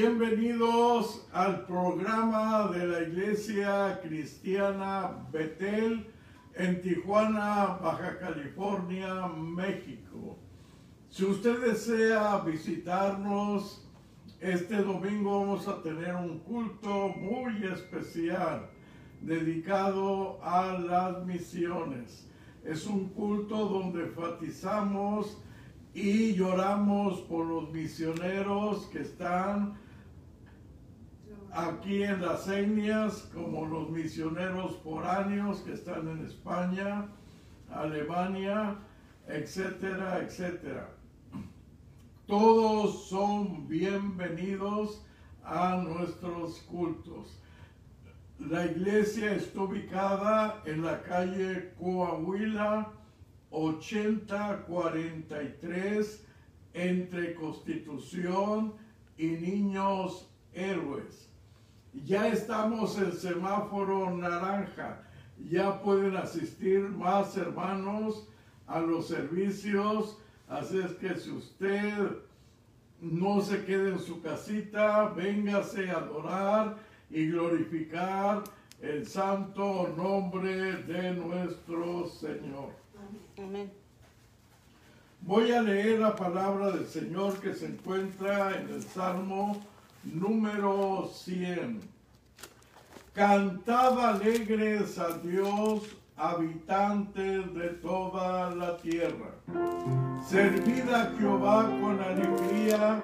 Bienvenidos al programa de la Iglesia Cristiana Betel en Tijuana, Baja California, México. Si usted desea visitarnos, este domingo vamos a tener un culto muy especial dedicado a las misiones. Es un culto donde enfatizamos y lloramos por los misioneros que están aquí en las etnias, como los misioneros foráneos que están en España, Alemania, etcétera, etcétera. Todos son bienvenidos a nuestros cultos. La iglesia está ubicada en la calle Coahuila 8043 entre Constitución y Niños Héroes. Ya estamos en semáforo naranja. Ya pueden asistir más hermanos a los servicios. Así es que si usted no se quede en su casita, véngase a adorar y glorificar el santo nombre de nuestro Señor. Amén. Voy a leer la palabra del Señor que se encuentra en el Salmo número 100. Cantad alegres a Dios, habitantes de toda la tierra. Servid a Jehová con alegría,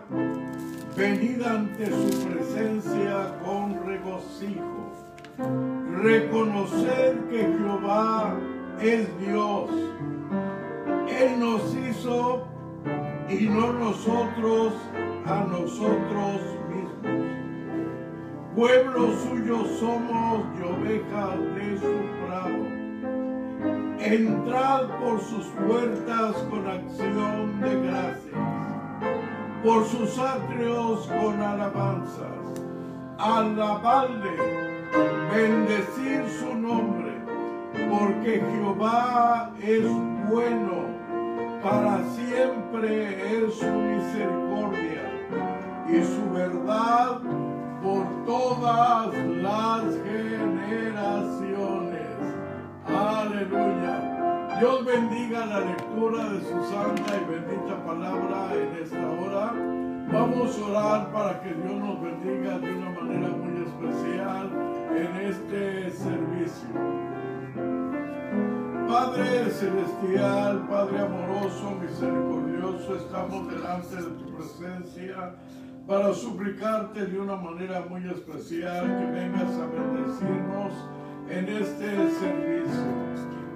venid ante su presencia con regocijo. Reconoced que Jehová es Dios. Él nos hizo y no nosotros a nosotros. Pueblo suyo somos y ovejas de su prado. Entrad por sus puertas con acción de gracias, por sus atrios con alabanzas. Alabadle, bendecir su nombre, porque Jehová es bueno, para siempre es su misericordia y su verdad por todas las generaciones. Aleluya. Dios bendiga la lectura de su santa y bendita palabra en esta hora. Vamos a orar para que Dios nos bendiga de una manera muy especial en este servicio. Padre celestial, Padre amoroso, misericordioso, estamos delante de tu presencia para suplicarte de una manera muy especial que vengas a bendecirnos en este servicio.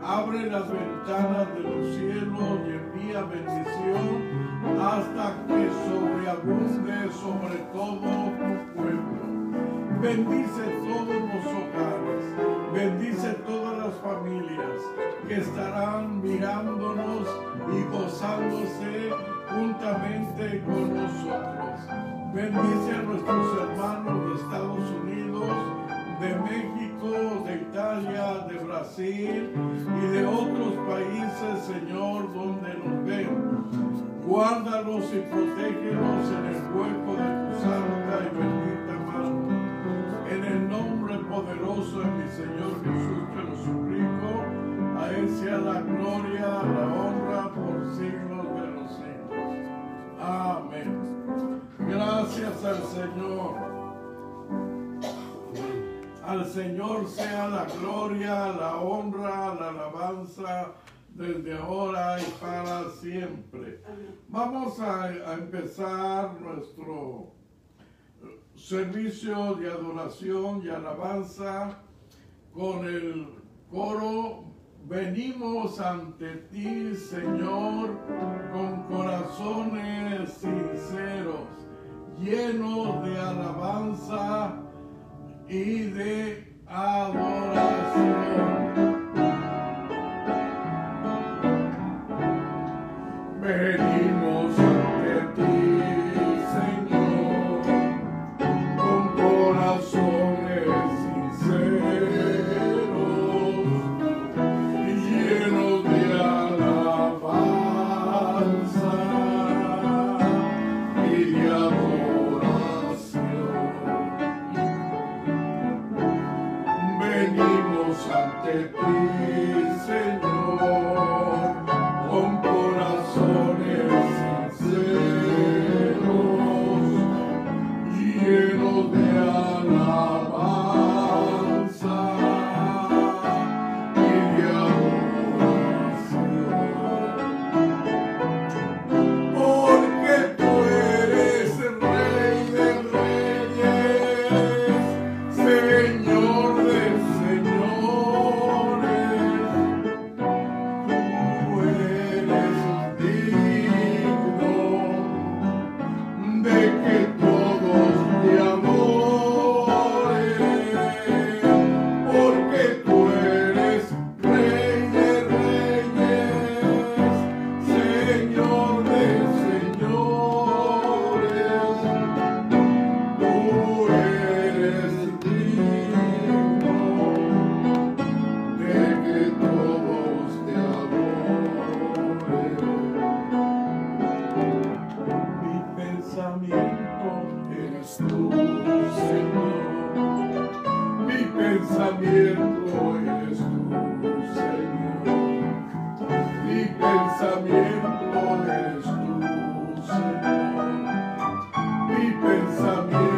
Abre las ventanas de los cielos y envía bendición hasta que sobreabunde sobre todo tu pueblo. Bendice todos los hogares, bendice todas las familias que estarán mirándonos y gozándose juntamente con nosotros. Bendice a nuestros hermanos de Estados Unidos, de México, de Italia, de Brasil y de otros países, Señor, donde nos ven. Guárdalos y protégelos en el hueco Señor sea la gloria, la honra, la alabanza desde ahora y para siempre. Vamos a, a empezar nuestro servicio de adoración y alabanza con el coro. Venimos ante ti, Señor, con corazones sinceros, llenos de alabanza y de adoración. Venimos pensamiento.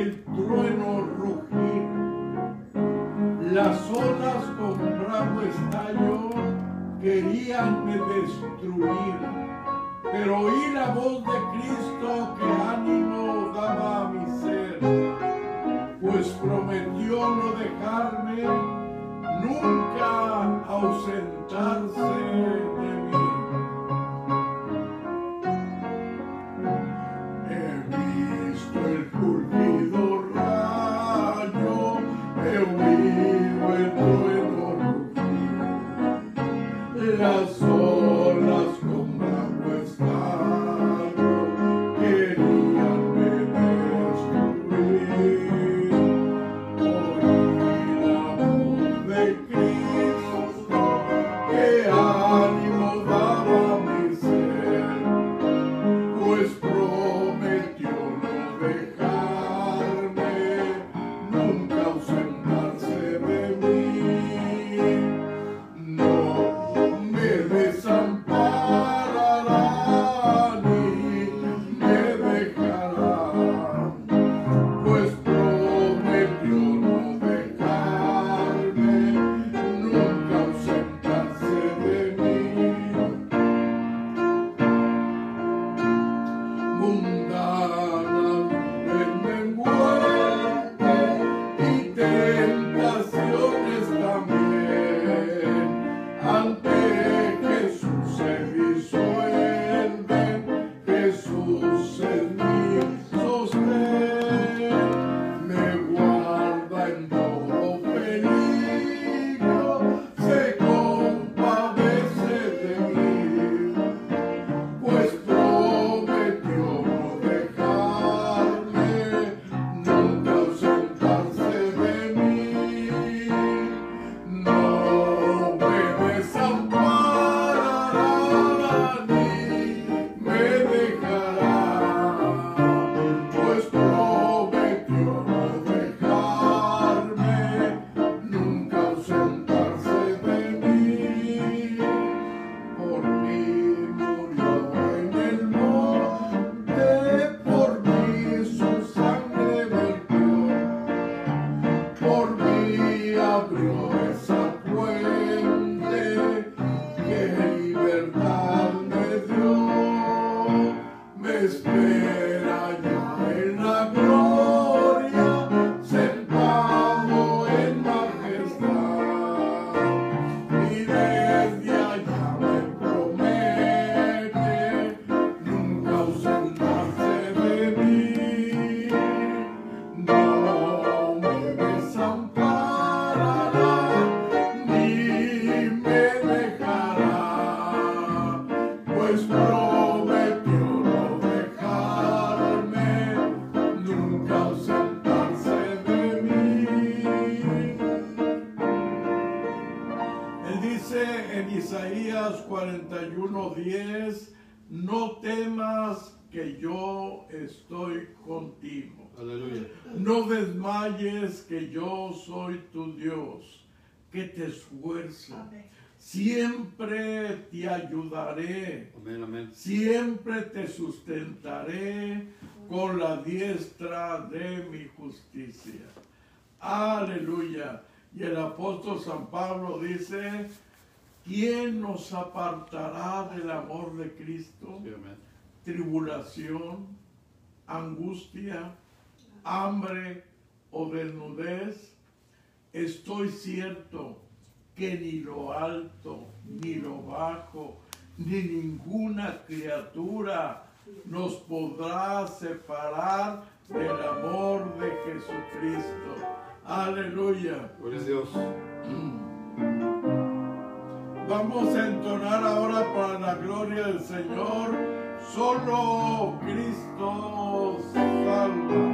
el trueno rugir, las olas con bravo estallo querían me destruir pero oí la voz de Cristo que ánimo daba a mi ser, pues prometió no dejarme nunca ausentarse. Que yo soy tu Dios, que te esfuerzo. Siempre te ayudaré. Amén, amén. Siempre te sustentaré con la diestra de mi justicia. Aleluya. Y el apóstol San Pablo dice, ¿quién nos apartará del amor de Cristo? Sí, amén. Tribulación, angustia, hambre o desnudez. Estoy cierto que ni lo alto, ni lo bajo, ni ninguna criatura nos podrá separar del amor de Jesucristo. Aleluya. Gloria Dios. Vamos a entonar ahora para la gloria del Señor. Solo Cristo salva.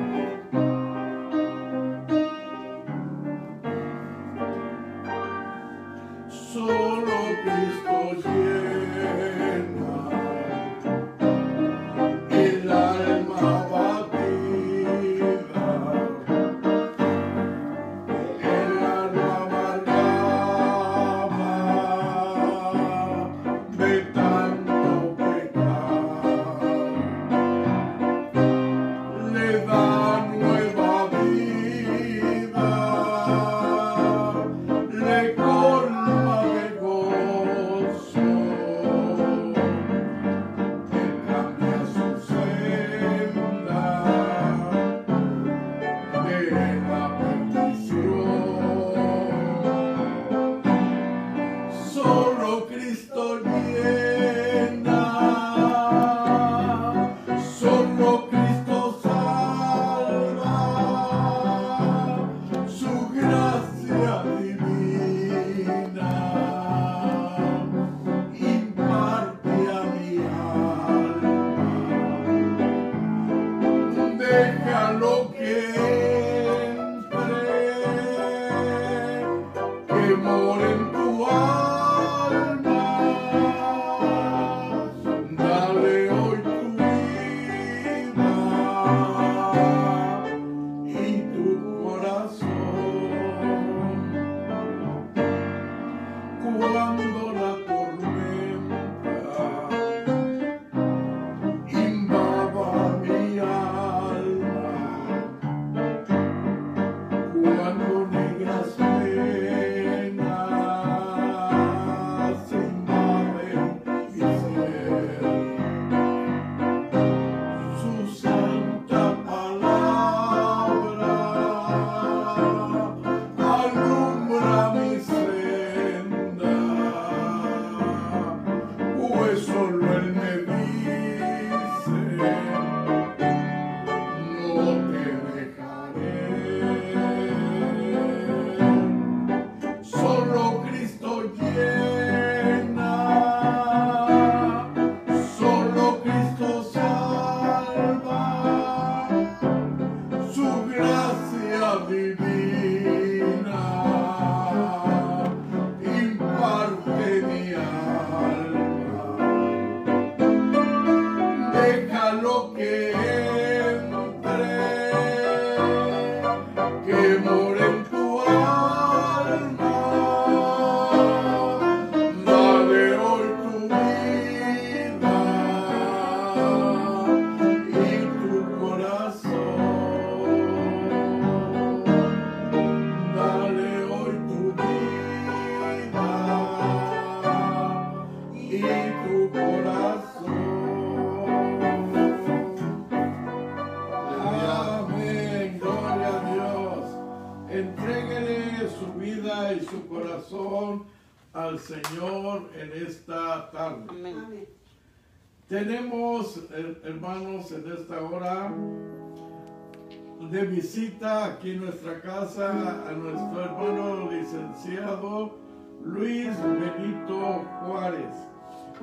Visita aquí en nuestra casa a nuestro hermano licenciado Luis Benito Juárez.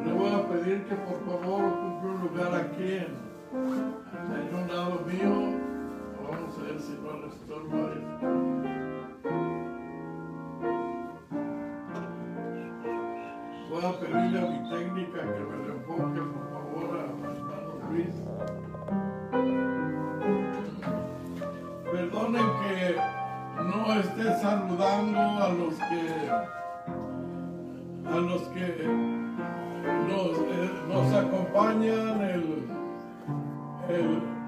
Le voy a pedir que por favor ocupe un lugar aquí en, un lado mío. Vamos a ver si no le estorba esto. Voy a pedirle a mi técnica que me enfoque, por favor, a hermano Luis. Perdonen que no esté saludando a los que a los que nos, eh, acompañan. El,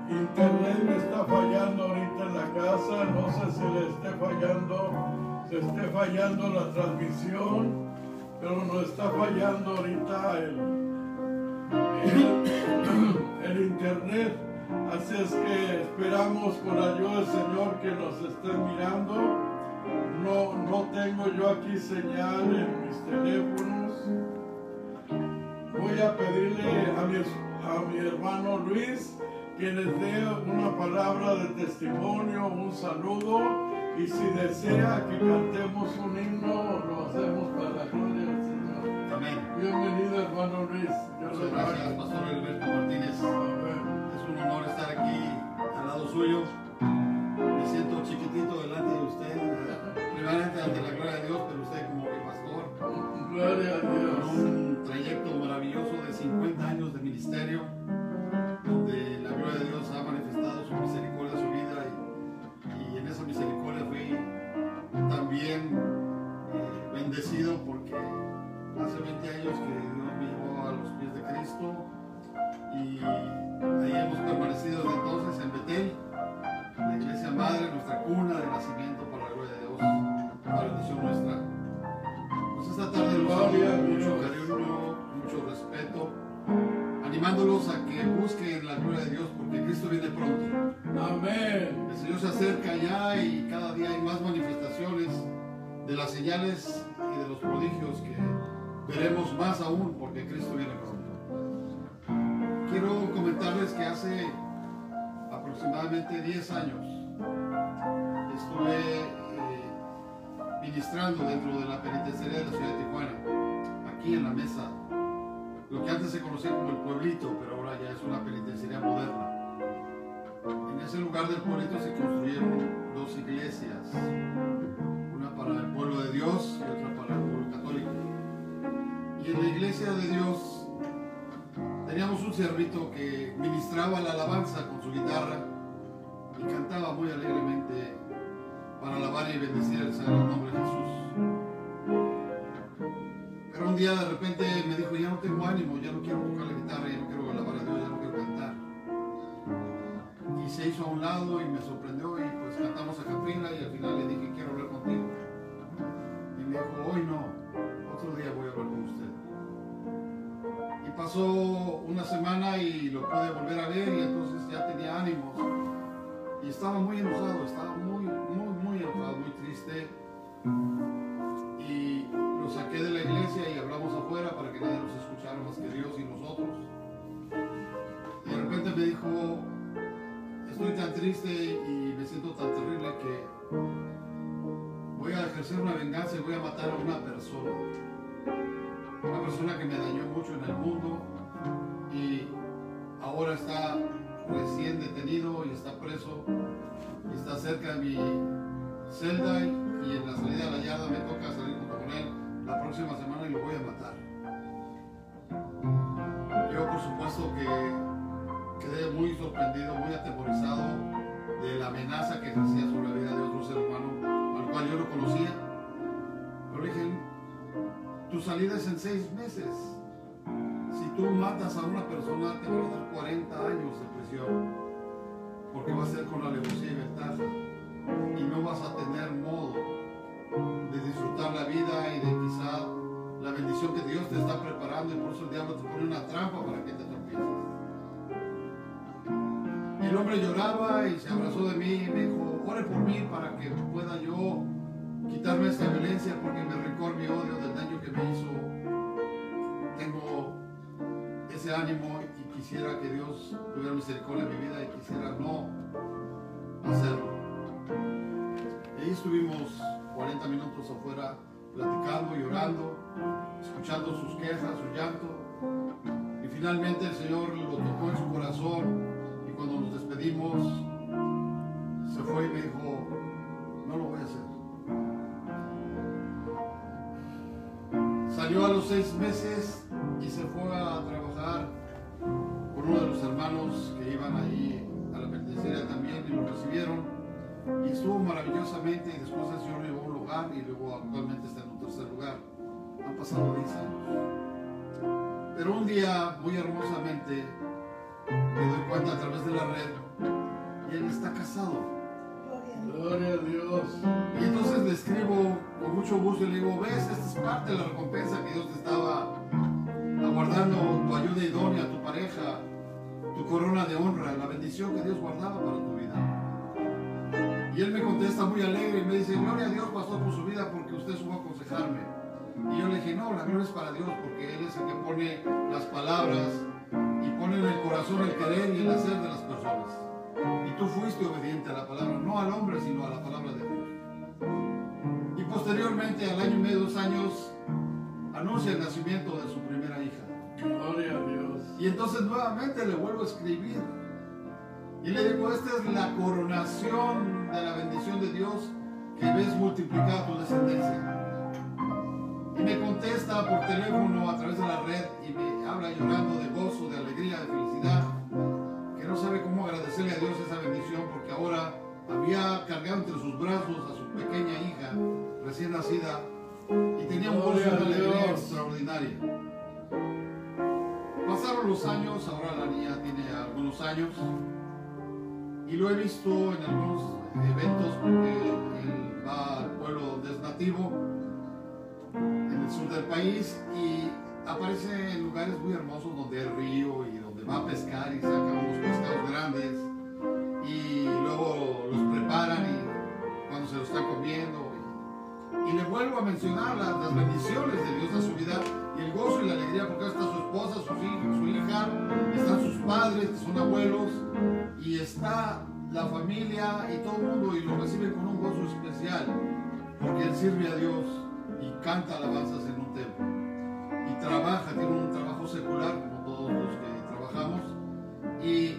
internet me está fallando ahorita en la casa. No sé si le esté fallando se esté fallando la transmisión pero nos está fallando ahorita el, el internet así es que esperamos con la ayuda del Señor que nos esté mirando no, no tengo yo aquí señal en mis teléfonos. Voy a pedirle a mi, a mi hermano Luis que les dé una palabra de testimonio, un saludo y si desea que cantemos un himno, lo hacemos para la gloria del Señor. Amén. Bienvenido hermano Luis. Dios Muchas gracias. Pastor Alberto Martínez. Lado suyo. Me siento chiquitito delante de usted. Primeramente ante la gloria de Dios, pero usted como mi pastor. Gloria a Con Dios. un trayecto maravilloso de 50 años de ministerio, conocía. Pero dije, tu salida es en seis meses. Si tú matas a una persona, te van a dar 40 años de prisión, porque va a ser con alevosía y ventaja, y no vas a tener modo de disfrutar la vida y de quizá la bendición que Dios te está preparando, y por eso el diablo te pone una trampa para que te tropieces. El hombre lloraba y se abrazó de mí y me dijo, ore por mí para que pueda yo quitarme esta violencia porque me rencor mi odio del daño que me hizo. Tengo ese ánimo y quisiera que Dios tuviera misericordia en mi vida y quisiera no hacerlo. Y ahí estuvimos 40 minutos afuera platicando, llorando, escuchando sus quejas, su llanto. Y finalmente el Señor lo tocó en su corazón y cuando nos despedimos se fue y me dijo, no lo voy a hacer. Salió a los seis meses y se fue a trabajar con uno de los hermanos que iban ahí a la penitenciaria también y lo recibieron. Y estuvo maravillosamente y después el Señor llevó a un lugar y luego actualmente está en un tercer lugar. Han pasado 10 años. Pero un día, muy hermosamente, me doy cuenta a través de la red y él está casado. Gloria a Dios. Y entonces le escribo con mucho gusto y le digo, ves, esta es parte de la recompensa que Dios te estaba aguardando, tu ayuda idónea, tu pareja, tu corona de honra, la bendición que Dios guardaba para tu vida. Y él me contesta muy alegre y me dice, gloria a Dios, pastor, por su vida, porque usted supo aconsejarme. Y yo le dije, no, la gloria es para Dios, porque Él es el que pone las palabras y pone en el corazón el querer y el hacer de las personas. Y tú fuiste obediente a la palabra, no al hombre, sino a la palabra de Dios. Y posteriormente, al año y medio, dos años, anuncia el nacimiento de su primera hija. Gloria a Dios. Y entonces nuevamente le vuelvo a escribir. Y le digo, esta es la coronación de la bendición de Dios que ves multiplicada tu descendencia. Y me contesta por teléfono a través de la red y me habla llorando de gozo, de alegría, de felicidad, no sabe cómo agradecerle a Dios esa bendición porque ahora había cargado entre sus brazos a su pequeña hija recién nacida y tenía un gozo a alegría extraordinaria. Pasaron los años, ahora la niña tiene algunos años y lo he visto en algunos eventos porque él va al pueblo donde es nativo, en el sur del país y aparece en lugares muy hermosos donde hay río y donde va a pescar y saca unos pescados grandes y luego los preparan y cuando se lo están comiendo. Y, le vuelvo a mencionar las, bendiciones de Dios a su vida y el gozo y la alegría porque está su esposa, sus hijos, su hija, están sus padres son abuelos y está la familia y todo el mundo y lo recibe con un gozo especial porque él sirve a Dios y canta alabanzas en un templo y trabaja, tiene un trabajo secular como todos los que y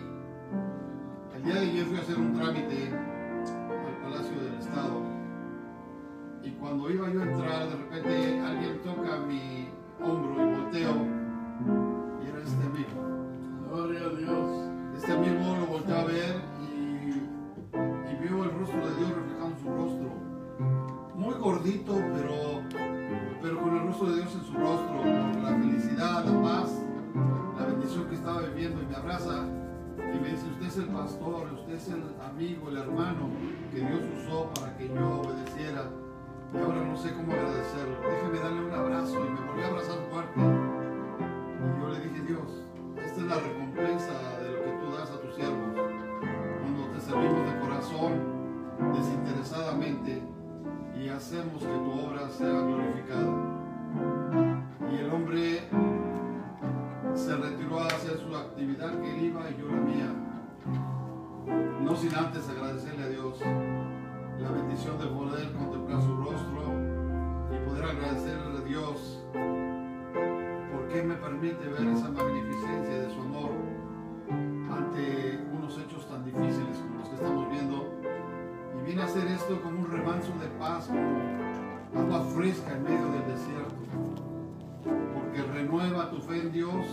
el día de ayer fui a hacer un trámite al Palacio del Estado. Y cuando iba yo a entrar de repente alguien toca mi hombro y volteo. Y era este amigo. Gloria a Dios. este amigo lo volteé a ver y, y vio el rostro de Dios reflejado en su rostro. Muy gordito, pero, pero con el rostro de Dios en su rostro, con la felicidad, la paz, estaba viviendo y me abraza y me dice, usted es el pastor, usted es el amigo, el hermano que Dios usó para que yo obedeciera y ahora no sé cómo agradecerlo. Déjeme darle un abrazo y me volví a abrazar fuerte. Y yo le dije, Dios, esta es la recompensa de lo que tú das a tus siervos. Cuando te servimos de corazón, desinteresadamente, y hacemos que tu obra sea glorificada. Y el hombre se retiró a hacer su actividad que él iba y yo la mía. No sin antes agradecerle a Dios la bendición de poder contemplar su rostro y poder agradecerle a Dios porque me permite ver esa magnificencia de su amor ante unos hechos tan difíciles como los que estamos viendo. Y viene a hacer esto como un remanso de paz, como agua fresca en medio del desierto. Porque renueva tu fe en Dios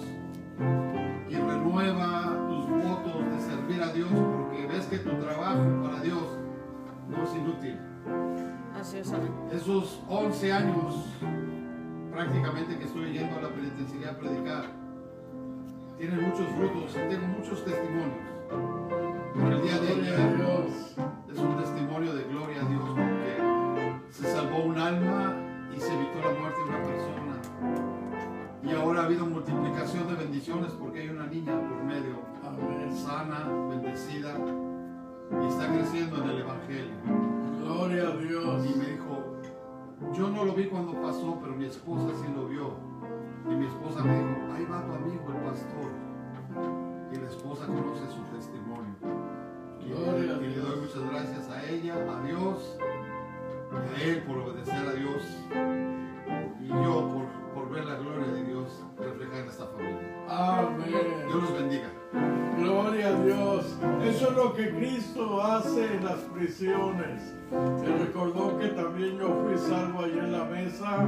y renueva tus votos de servir a Dios, porque ves que tu trabajo para Dios no es inútil. Así es. Esos 11 años prácticamente que estoy yendo a la penitenciaría a predicar, tienen muchos frutos y tengo muchos testimonios. Pero el día de ayer Dios. es un testimonio de gloria a Dios porque se salvó un alma y se evitó la muerte de una persona. Y ahora ha habido multiplicación de bendiciones porque hay una niña por medio, Amén. sana, bendecida y está creciendo en el Evangelio. Gloria a Dios. Y me dijo, yo no lo vi cuando pasó, pero mi esposa sí lo vio. Y mi esposa me dijo, ahí va tu amigo el pastor. Y la esposa conoce su testimonio. Y, Gloria a y le doy muchas gracias a ella, a Dios, y a él por obedecer a Dios. Y yo por, por ver la gloria de Dios esta familia. Amén. Dios los bendiga. Gloria a Dios. Eso es lo que Cristo hace en las prisiones. El recordó que también yo fui salvo allí en la mesa.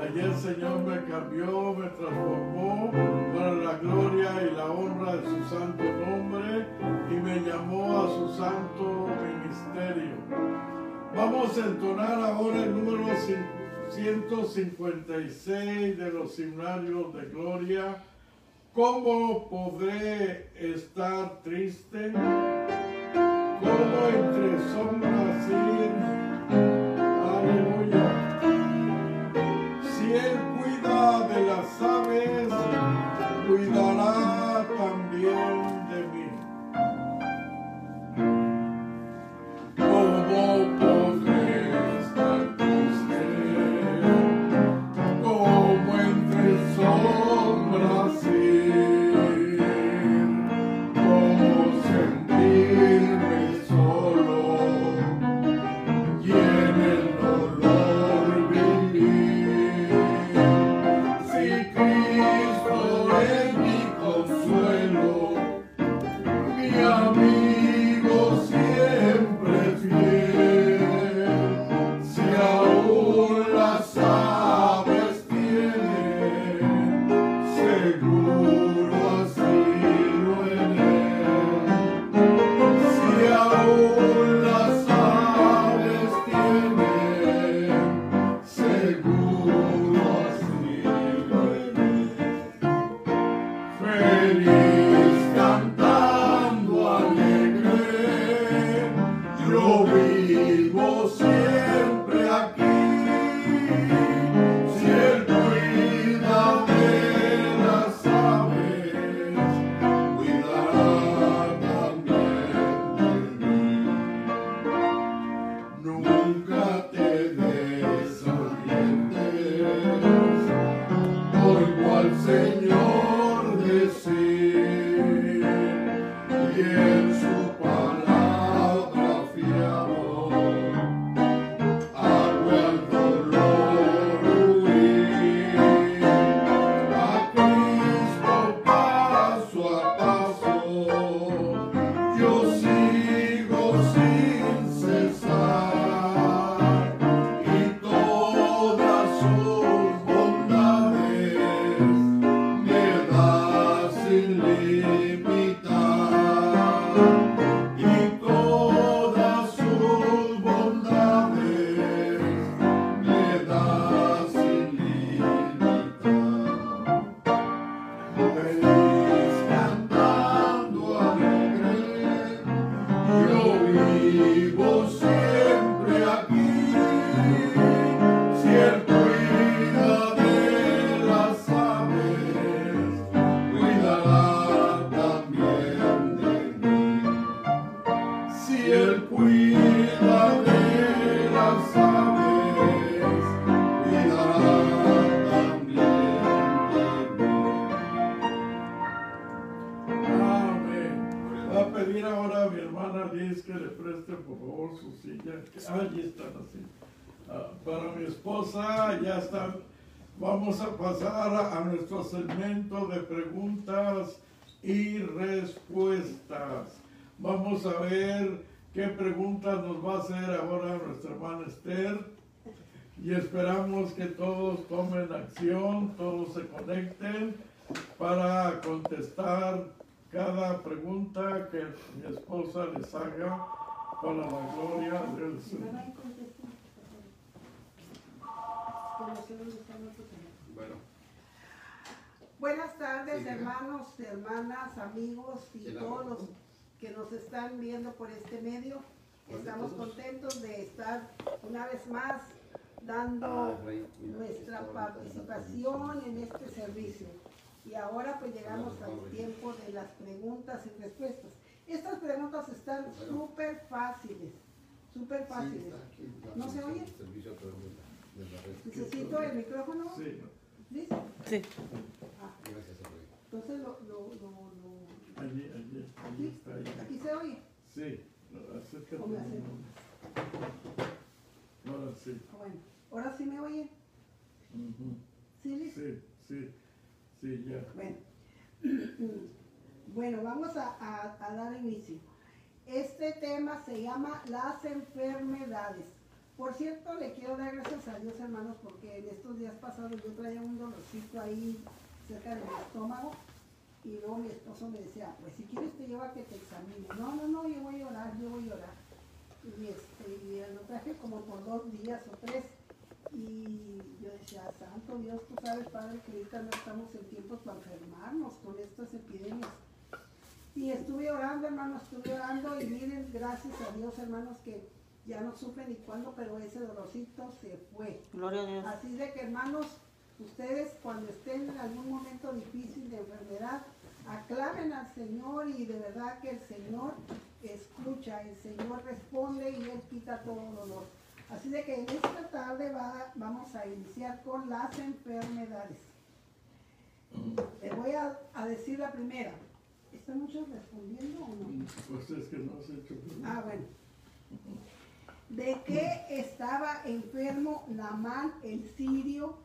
Ayer el Señor me cambió, me transformó para la gloria y la honra de su santo nombre y me llamó a su santo ministerio. Vamos a entonar ahora el número 156 de los himnarios de gloria. ¿Cómo podré estar triste? ¿Cómo entre sombras ir? Aleluya. Si Él cuida de las aves, cuidará también Allí están así. Ah, para mi esposa ya están. Vamos a pasar a, nuestro segmento de preguntas y respuestas. Vamos a ver qué preguntas nos va a hacer ahora nuestra hermana Esther. Y esperamos que todos tomen acción, todos se conecten para contestar cada pregunta que mi esposa les haga para la gloria del Señor. Bueno, Buenas tardes, Sí, hermanos, hermanas, amigos y todos los que nos están viendo por este medio. Estamos contentos de estar una vez más dando Ah, nuestra participación en este servicio. Y ahora pues llegamos al tiempo de las preguntas y respuestas. Estas preguntas están Bueno. súper fáciles, súper fáciles. aquí, ¿No se oye? Servicio de la, red. Necesito el micrófono. Sí, ¿Listo? Sí. Ah, Gracias, entonces lo, lo, lo, lo- allí, allí, está. ¿Aquí se oye? Sí, acércate. Ahora sí. Bueno, ahora sí me oyen. Ujú. ¿Sí, Liz? Sí, sí, sí, ya. Bueno. bueno, vamos a, dar inicio. Este tema se llama las enfermedades Por cierto, le quiero dar gracias a Dios, hermanos, porque en estos días pasados yo traía un dolorcito ahí cerca de mi estómago y luego mi esposo me decía, pues si quieres te llevo a que te examine. No, no, no, yo voy a orar, yo voy a orar. Y, este, lo traje como por dos días o tres. Y yo decía, Santo Dios, tú sabes, Padre, que ahorita no estamos en tiempos para enfermarnos con estas epidemias. Y estuve orando, hermanos, estuve orando y miren, gracias a Dios, hermanos, que ya no supe ni cuándo, pero ese dolorcito se fue. Gloria a Dios. Así de que, hermanos, ustedes cuando estén en algún momento difícil de enfermedad, aclamen al Señor y de verdad que el Señor escucha, el Señor responde y Él quita todo dolor. Así de que en esta tarde va- vamos a iniciar con las enfermedades. Les voy a, a decir la primera. ¿Están muchos respondiendo o no? Pues es que no has hecho preguntas. Ah, bueno. ¿De qué estaba enfermo Namán el sirio?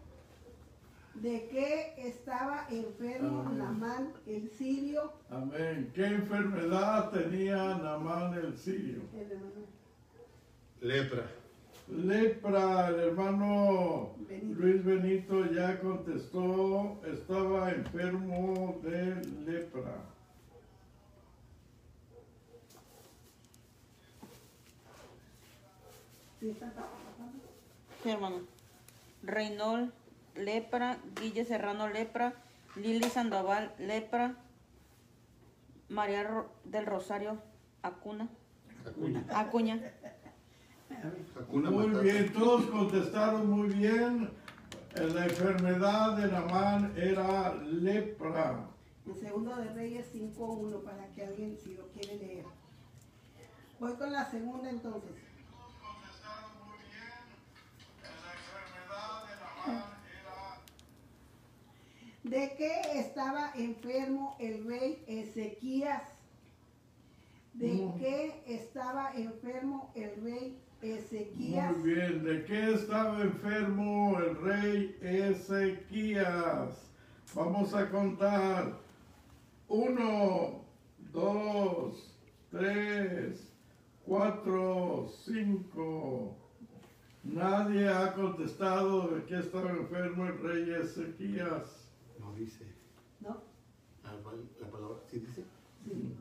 ¿De qué estaba enfermo Amén. Namán el sirio? Amén. ¿Qué enfermedad tenía Namán el sirio? El hermano Lepra. Lepra, el hermano Benito. Luis Benito ya contestó, estaba enfermo de lepra. ¿Sí hermano. Reynol, lepra. Guille Serrano, lepra. Lili Sandoval, lepra. María Ro- del Rosario, Acuna. Acuña. Acuña. Muy Matata. bien, todos contestaron muy bien. La enfermedad de Namán era lepra. En segundo de Reyes 5.1 para que alguien si lo quiere leer. Voy con la segunda entonces. ¿De qué estaba enfermo el rey Ezequías? ¿De Mm. qué estaba enfermo el rey Ezequías? Muy bien, ¿de qué estaba enfermo el rey Ezequías? Vamos a contar. Uno, dos, tres, cuatro, cinco. Nadie ha contestado de qué estaba enfermo el rey Ezequías. No dice. ¿No? Ah, ¿cuál- La palabra, ¿sí dice? Sí.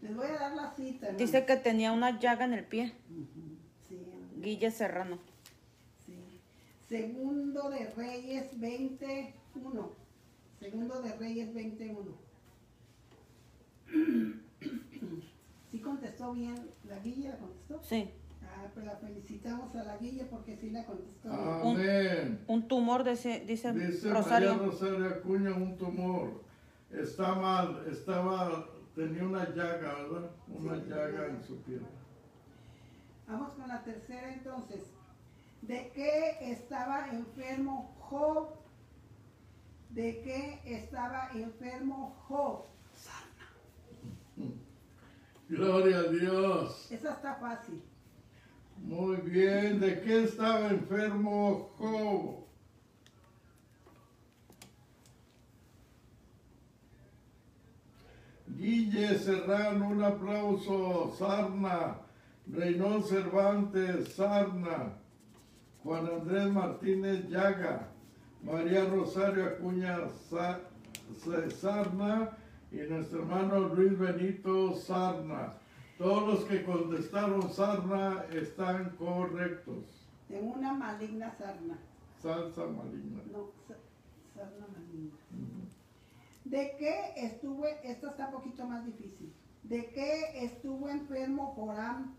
Les voy a dar la cita. Dice que tenía una llaga en el pie. Sí, Guille Serrano. sí. Segundo de Reyes 21. Segundo de Reyes 21. ¿Sí contestó bien la Guille? ¿La contestó? Sí. Ah, pues la felicitamos a la Guille porque sí la contestó. Amén. Un tumor, dice, dice, Dice Rosario. María Rosario Acuña un tumor. Está mal, estaba, tenía una llaga, ¿verdad? Una Sí. llaga en su piel. Vamos con la tercera entonces. ¿De qué estaba enfermo Job? ¿De qué estaba enfermo Job? Gloria a Dios. Esa está fácil. Muy bien, ¿de qué estaba enfermo Job? Guille Serrano, un aplauso. Sarna, Reynón Cervantes, Sarna, Juan Andrés Martínez Llaga, María Rosario Acuña Sa- Sa- Sarna y nuestro hermano Luis Benito Sarna. Todos los que contestaron Sarna están correctos. Tengo una maligna sarna. Salsa maligna. No, sa- sarna maligna. ¿De qué estuvo, esta está un poquito más difícil. ¿De qué estuvo enfermo Joram,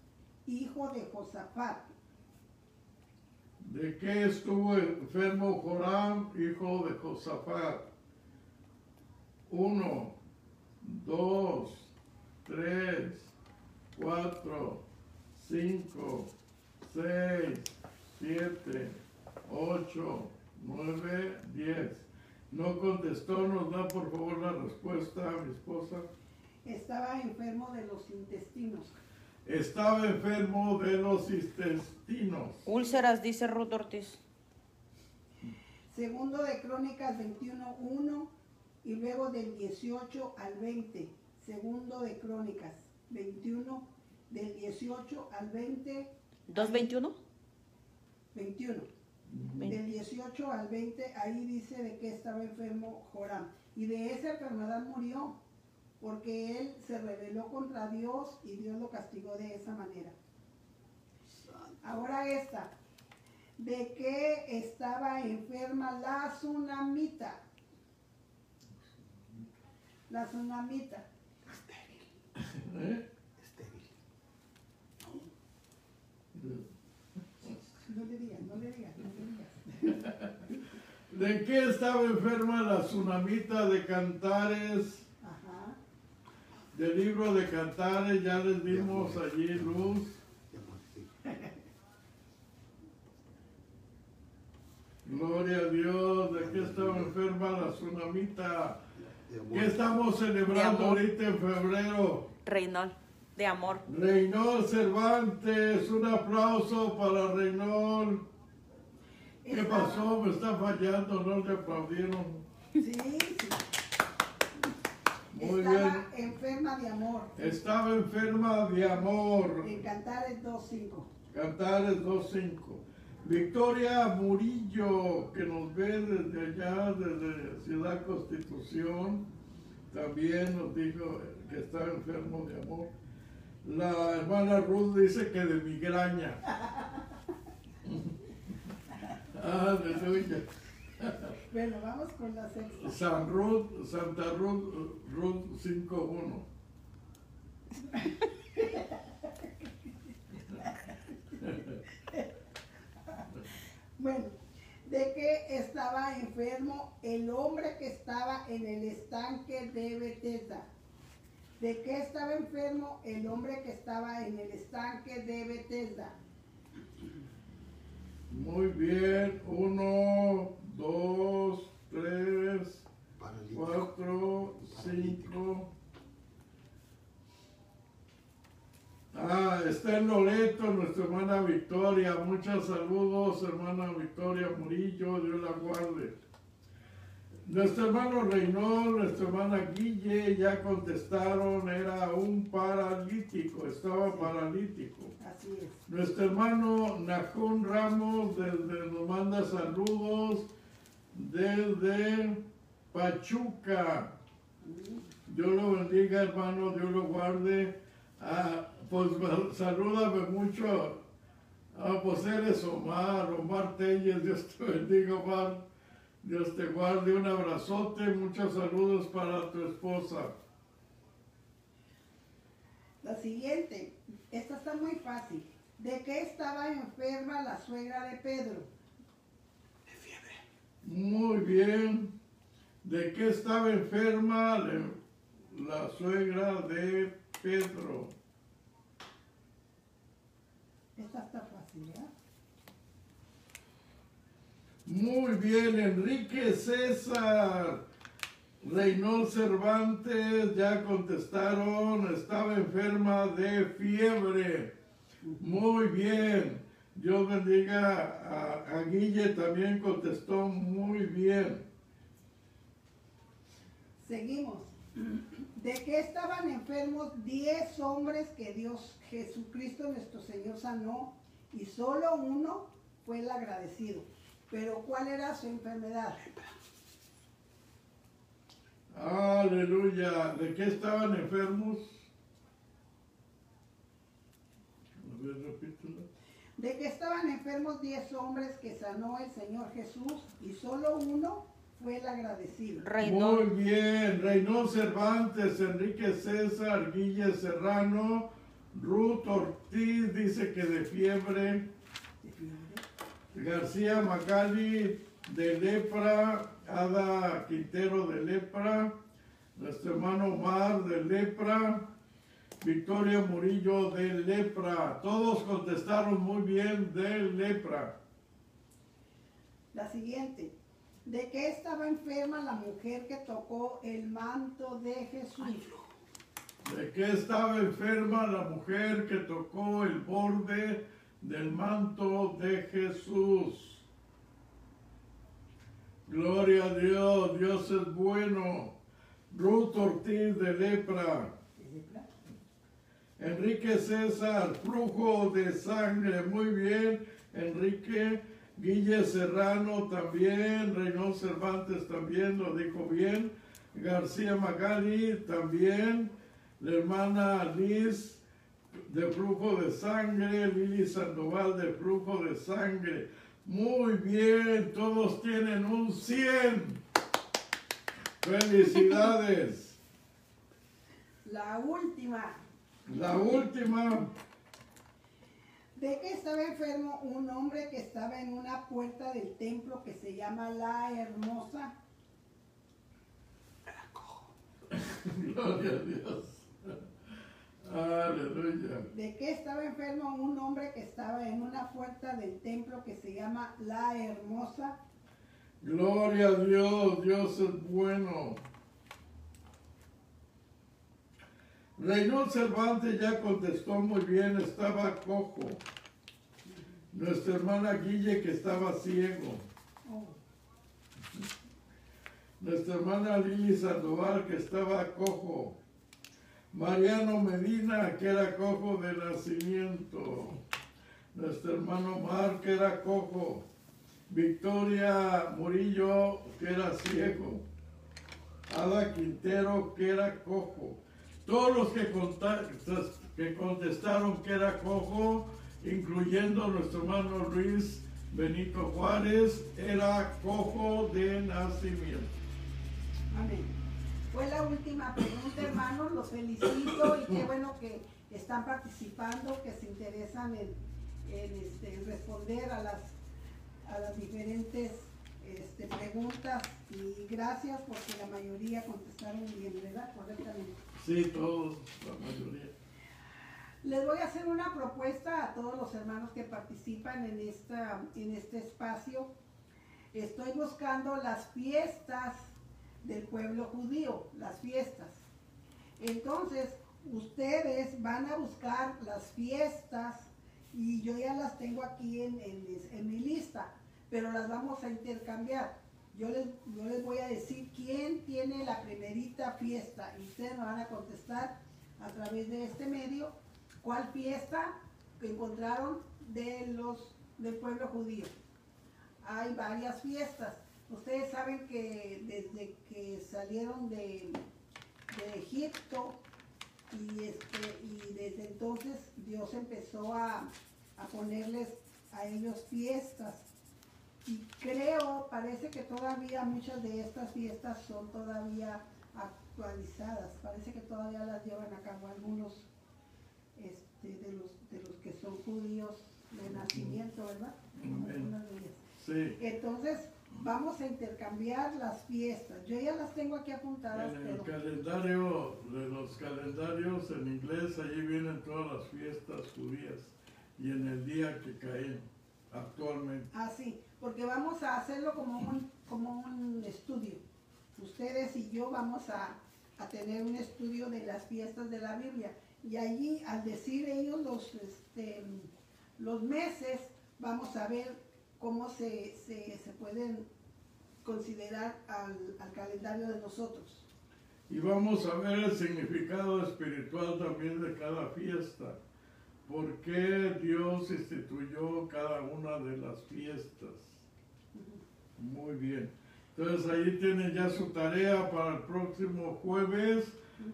hijo de Josafat? ¿De qué estuvo enfermo Joram, hijo de Josafat? Uno, dos, tres, cuatro, cinco, seis, siete, ocho, nueve, diez. No contestó, nos da por favor la respuesta mi esposa. Estaba enfermo de los intestinos. Estaba enfermo de los intestinos. Úlceras, dice Ruth Ortiz. Segundo de Crónicas 21.1 y luego del 18 al 20. Segundo de Crónicas 21 del 18 al 20 ¿221? 21. Del 18 al 20, ahí dice de que estaba enfermo Joram. Y de esa enfermedad murió, porque él se rebeló contra Dios y Dios lo castigó de esa manera. Ahora esta, de que estaba enferma la tsunamita. La tsunamita. ¿Eh? No le digas, no le digas, no le digas. ¿De qué estaba enferma la tsunamita de Cantares? Ajá. Del libro de Cantares ya les dimos allí luz. Gloria a Dios. ¿De qué estaba enferma la tsunamita? ¿Qué estamos celebrando ahorita en febrero? Reynol, de amor. Reynol Cervantes, un aplauso para Reynol. ¿Qué pasó? Me está fallando, no le aplaudieron. Sí, sí. Muy estaba bien. enferma de amor. Estaba enferma de amor. En Cantares 2.5. Cantares 2.5. Victoria Murillo, que nos ve desde allá, desde Ciudad Constitución, también nos dijo que está enfermo de amor. La hermana Ruth dice que de migraña. Aleluya. Bueno, vamos con la sexta. San Ruth, Santa Ruth, Ruth 5.1. Bueno, de que estaba enfermo el hombre que estaba en el estanque de Bethesda. De que estaba enfermo el hombre que estaba en el estanque de Bethesda. Muy bien. Uno, dos, tres, Paralítico. cuatro, cinco. Ah, está en Loreto nuestra hermana Victoria. Muchos saludos, hermana Victoria Murillo. Dios la guarde. Nuestro hermano Reynol, nuestra hermana Guille ya contestaron, era un paralítico, estaba paralítico. Así es. Nuestro hermano Najón Ramos desde, nos manda saludos desde Pachuca. Dios lo bendiga, hermano, Dios lo guarde. Ah, pues ma- salúdame mucho. Ah, pues eres Omar, Omar Telles, Dios te bendiga, Omar. Dios te guarde, un abrazote, muchos saludos para tu esposa. La siguiente, esta está muy fácil. ¿De qué estaba enferma la suegra de Pedro? Muy bien. ¿De qué estaba enferma la suegra de Pedro? Esta está fácil, ¿verdad? Muy bien, Enrique César. Reynol Cervantes, ya contestaron, estaba enferma de fiebre. Muy bien. Dios bendiga a, a Guille, también contestó muy bien. Seguimos. ¿De qué estaban enfermos diez hombres que Dios Jesucristo nuestro Señor sanó y solo uno fue el agradecido? Pero ¿cuál era su enfermedad? Aleluya. ¿De qué estaban enfermos? A ver, repítelo. De que estaban enfermos diez hombres que sanó el Señor Jesús y solo uno fue el agradecido. Muy bien. Reynol Cervantes, Enrique César, Guille Serrano, Ruth Ortiz dice que de fiebre. García Magali de lepra, Ada Quintero de lepra, nuestro hermano Omar de lepra, Victoria Murillo de lepra. Todos contestaron muy bien de lepra. La siguiente. ¿De qué estaba enferma la mujer que tocó el manto de Jesús? ¿De qué estaba enferma la mujer que tocó el borde del manto de Jesús? Gloria a Dios, Dios es bueno. Ruth Ortiz de lepra. Enrique César, flujo de sangre, muy bien. Enrique Guille Serrano también, Reynold Cervantes también, lo dijo bien. García Magali también, la hermana Liz de flujo de sangre, Lili Sandoval de flujo de sangre. Muy bien, todos tienen un 100. Felicidades. La última. La última, ¿De qué estaba enfermo un hombre que estaba en una puerta del templo que se llama La Hermosa? gloria a Dios. Aleluya. ¿De qué estaba enfermo un hombre que estaba en una puerta del templo que se llama La Hermosa? Gloria a Dios, Dios es bueno. Reynold Cervantes ya contestó muy bien, estaba cojo. Nuestra hermana Guille que estaba ciego. Oh, Nuestra hermana Lili Sandoval que estaba cojo. Mariano Medina que era cojo de nacimiento. Nuestro hermano Mar que era cojo. Victoria Murillo que era ciego. Ada Quintero que era cojo. Todos los que, que contestaron que era cojo, incluyendo nuestro hermano Luis Benito Juárez, era cojo de nacimiento. amén. Fue la última pregunta, hermanos. Los felicito y qué bueno que están participando, que se interesan en, en, este, en responder a las, a las diferentes este, preguntas. Y gracias porque la mayoría contestaron bien, ¿verdad? Correctamente. Sí, todos, la mayoría. Les voy a hacer una propuesta a todos los hermanos que participan en, esta, en este espacio. Estoy buscando las fiestas del pueblo judío, las fiestas. Entonces, ustedes van a buscar las fiestas y yo ya las tengo aquí en, en- mi lista, pero las vamos a intercambiar. Yo les, yo les voy a decir quién tiene la primerita fiesta y ustedes me van a contestar a través de este medio cuál fiesta encontraron de los del pueblo judío. Hay varias fiestas. Ustedes saben que desde que salieron de, de Egipto y, este, y desde entonces Dios empezó a, a ponerles a ellos fiestas. Y creo, parece que todavía muchas de estas fiestas son todavía actualizadas. Parece que todavía las llevan a cabo algunos este, de, los, de los que son judíos de nacimiento, ¿verdad? Sí, Entonces, vamos a intercambiar las fiestas. Yo ya las tengo aquí apuntadas, en el pero calendario de los calendarios en inglés, allí vienen todas las fiestas judías y en el día que caen actualmente. así, porque vamos a hacerlo como un, como un estudio. Ustedes y yo vamos a, a tener un estudio de las fiestas de la Biblia. Y allí, al decir ellos los, este, los meses, vamos a ver cómo se, se, se pueden considerar al, al calendario de nosotros. Y vamos a ver el significado espiritual también de cada fiesta. ¿Por qué Dios instituyó cada una de las fiestas? Muy bien. Entonces ahí tienen ya su tarea para el próximo jueves.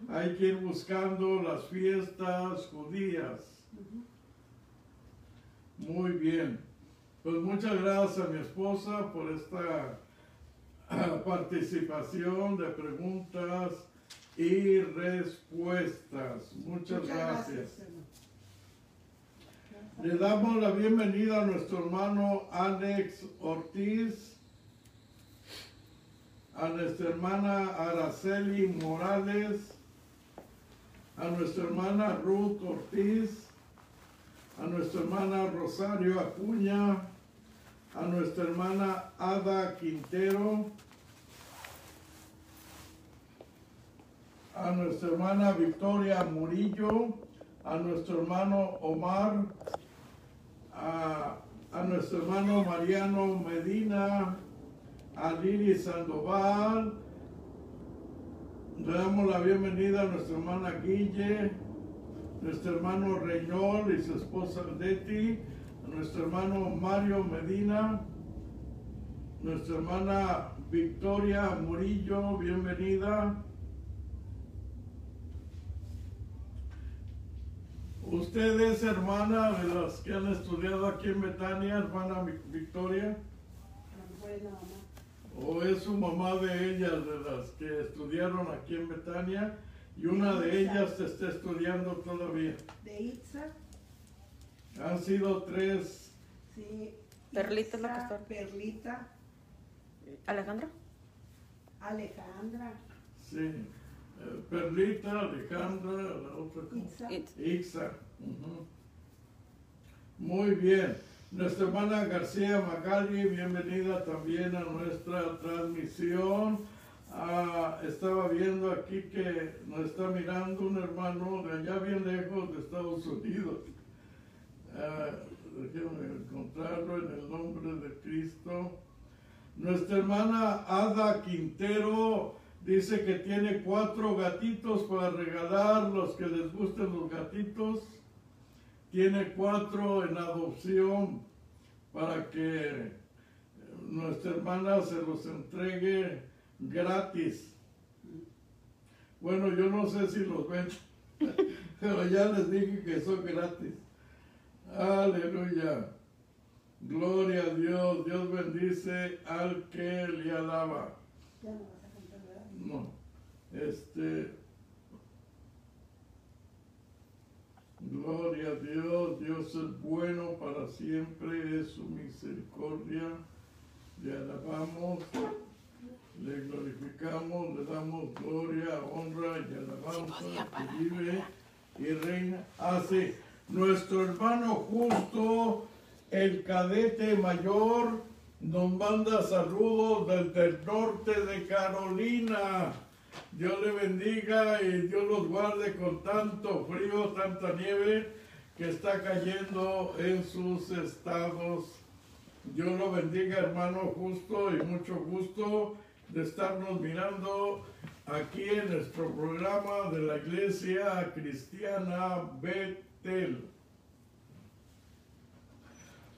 Hay que ir buscando las fiestas judías. Muy bien. Pues muchas gracias a mi esposa por esta participación de preguntas y respuestas. Muchas, gracias. Le damos la bienvenida a nuestro hermano Alex Ortiz, a nuestra hermana Araceli Morales, a nuestra hermana Ruth Ortiz, a nuestra hermana Rosario Acuña, a nuestra hermana Ada Quintero, a nuestra hermana Victoria Murillo, a nuestro hermano Omar, a, a nuestro hermano Mariano Medina, a Lili Sandoval, le damos la bienvenida a nuestra hermana Guille, nuestro hermano Reynol y su esposa Leti, nuestro hermano Mario Medina, nuestra hermana Victoria Murillo, bienvenida. ¿Usted es hermana de las que han estudiado aquí en Betania, hermana Victoria? Mamá. ¿O es su mamá de ellas, de las que estudiaron aquí en Betania? Y una de ellas está estudiando todavía. De Itza, Han sido tres. sí. Perlita es la que Itza, está. Perlita, Alejandra. Alejandra, Sí. eh, Perlita, Alejandra, la otra. Ixa. ujú. Muy bien. Nuestra hermana García Magali, bienvenida también a nuestra transmisión. Ah, estaba viendo aquí que nos está mirando un hermano de allá bien lejos de Estados Unidos. Déjenme encontrarlo en el nombre de Cristo. Nuestra hermana Ada Quintero dice que tiene cuatro gatitos para regalar los que les gusten los gatitos. Tiene cuatro en adopción para que nuestra hermana se los entregue gratis. Bueno, yo no sé si los ven, pero ya les dije que son gratis. Aleluya. Gloria a Dios. Dios bendice al que le alaba. Ya no vas a contar, ¿verdad? No. Este. Gloria a Dios. Dios es bueno para siempre. Es su misericordia. Le alabamos. Le glorificamos. Le damos gloria, honra y alabanza. Que vive y reina. Así. Nuestro hermano justo, el cadete mayor, nos manda saludos desde el norte de Carolina. Dios le bendiga y Dios los guarde con tanto frío, tanta nieve que está cayendo en sus estados. Dios lo bendiga, hermano justo, y mucho gusto de estarnos mirando aquí en nuestro programa de la Iglesia Cristiana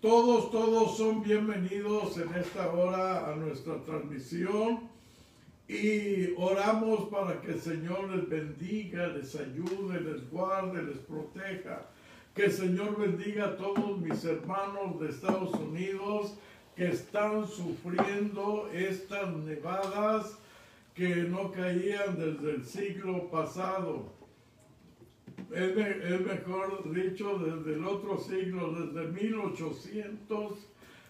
Todos, todos son bienvenidos en esta hora a nuestra transmisión y oramos para que el Señor les bendiga, les ayude, les guarde, les proteja. Que el Señor bendiga a todos mis hermanos de Estados Unidos que están sufriendo estas nevadas que no caían desde el siglo pasado. Es, es mejor dicho, desde el otro siglo, desde 1800,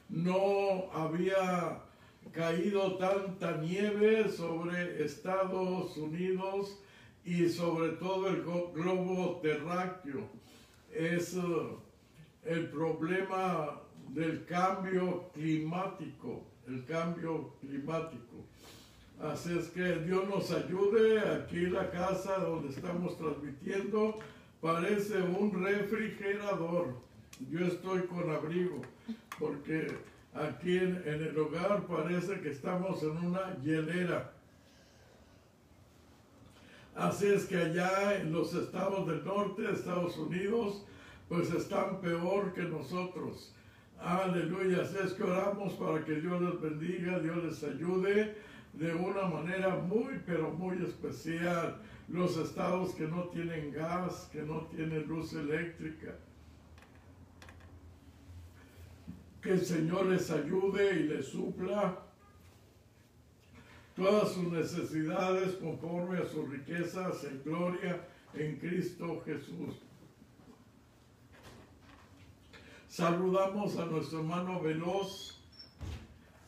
no había caído tanta nieve sobre Estados Unidos y sobre todo el globo terráqueo. Es eh, el problema del cambio climático, el cambio climático. Así es que Dios nos ayude. Aquí la casa donde estamos transmitiendo parece un refrigerador. Yo estoy con abrigo porque aquí en, el hogar parece que estamos en una hielera. Así es que allá en los estados del norte, Estados Unidos, pues están peor que nosotros. Aleluya. Así es que oramos para que Dios les bendiga, Dios les ayude de una manera muy, pero muy especial. Los estados que no tienen gas, que no tienen luz eléctrica. Que el Señor les ayude y les supla todas sus necesidades conforme a sus riquezas en gloria en Cristo Jesús. Saludamos a nuestro hermano Veloz.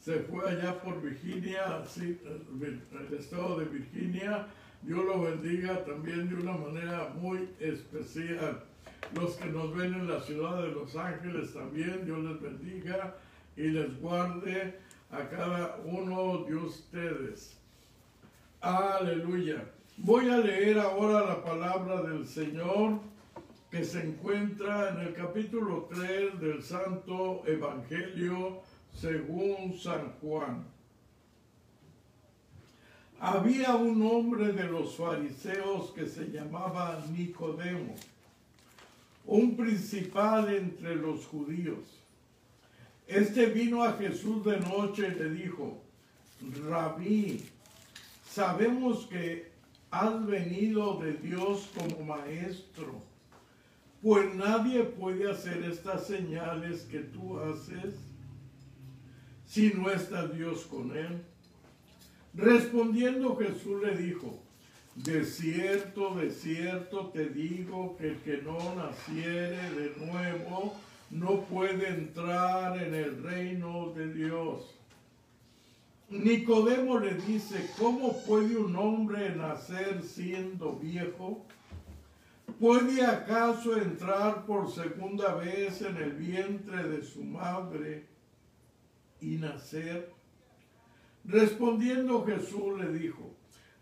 Se fue allá por Virginia, el el estado de Virginia. Dios lo bendiga también de una manera muy especial. Los que nos ven en la ciudad de Los Ángeles también, Dios les bendiga y les guarde a cada uno de ustedes. Aleluya. Voy a leer ahora la palabra del Señor que se encuentra en el capítulo 3 del Santo Evangelio según San Juan. Había un hombre de los fariseos que se llamaba Nicodemo, un principal entre los judíos. Este vino a Jesús de noche y le dijo, Rabí, sabemos que has venido de Dios como maestro, pues nadie puede hacer estas señales que tú haces si no está Dios con él. Respondiendo Jesús le dijo, de cierto, de cierto te digo que el que no naciere de nuevo no puede entrar en el reino de Dios. Nicodemo le dice, ¿cómo puede un hombre nacer siendo viejo? ¿Puede acaso entrar por segunda vez en el vientre de su madre y nacer? Respondiendo Jesús le dijo,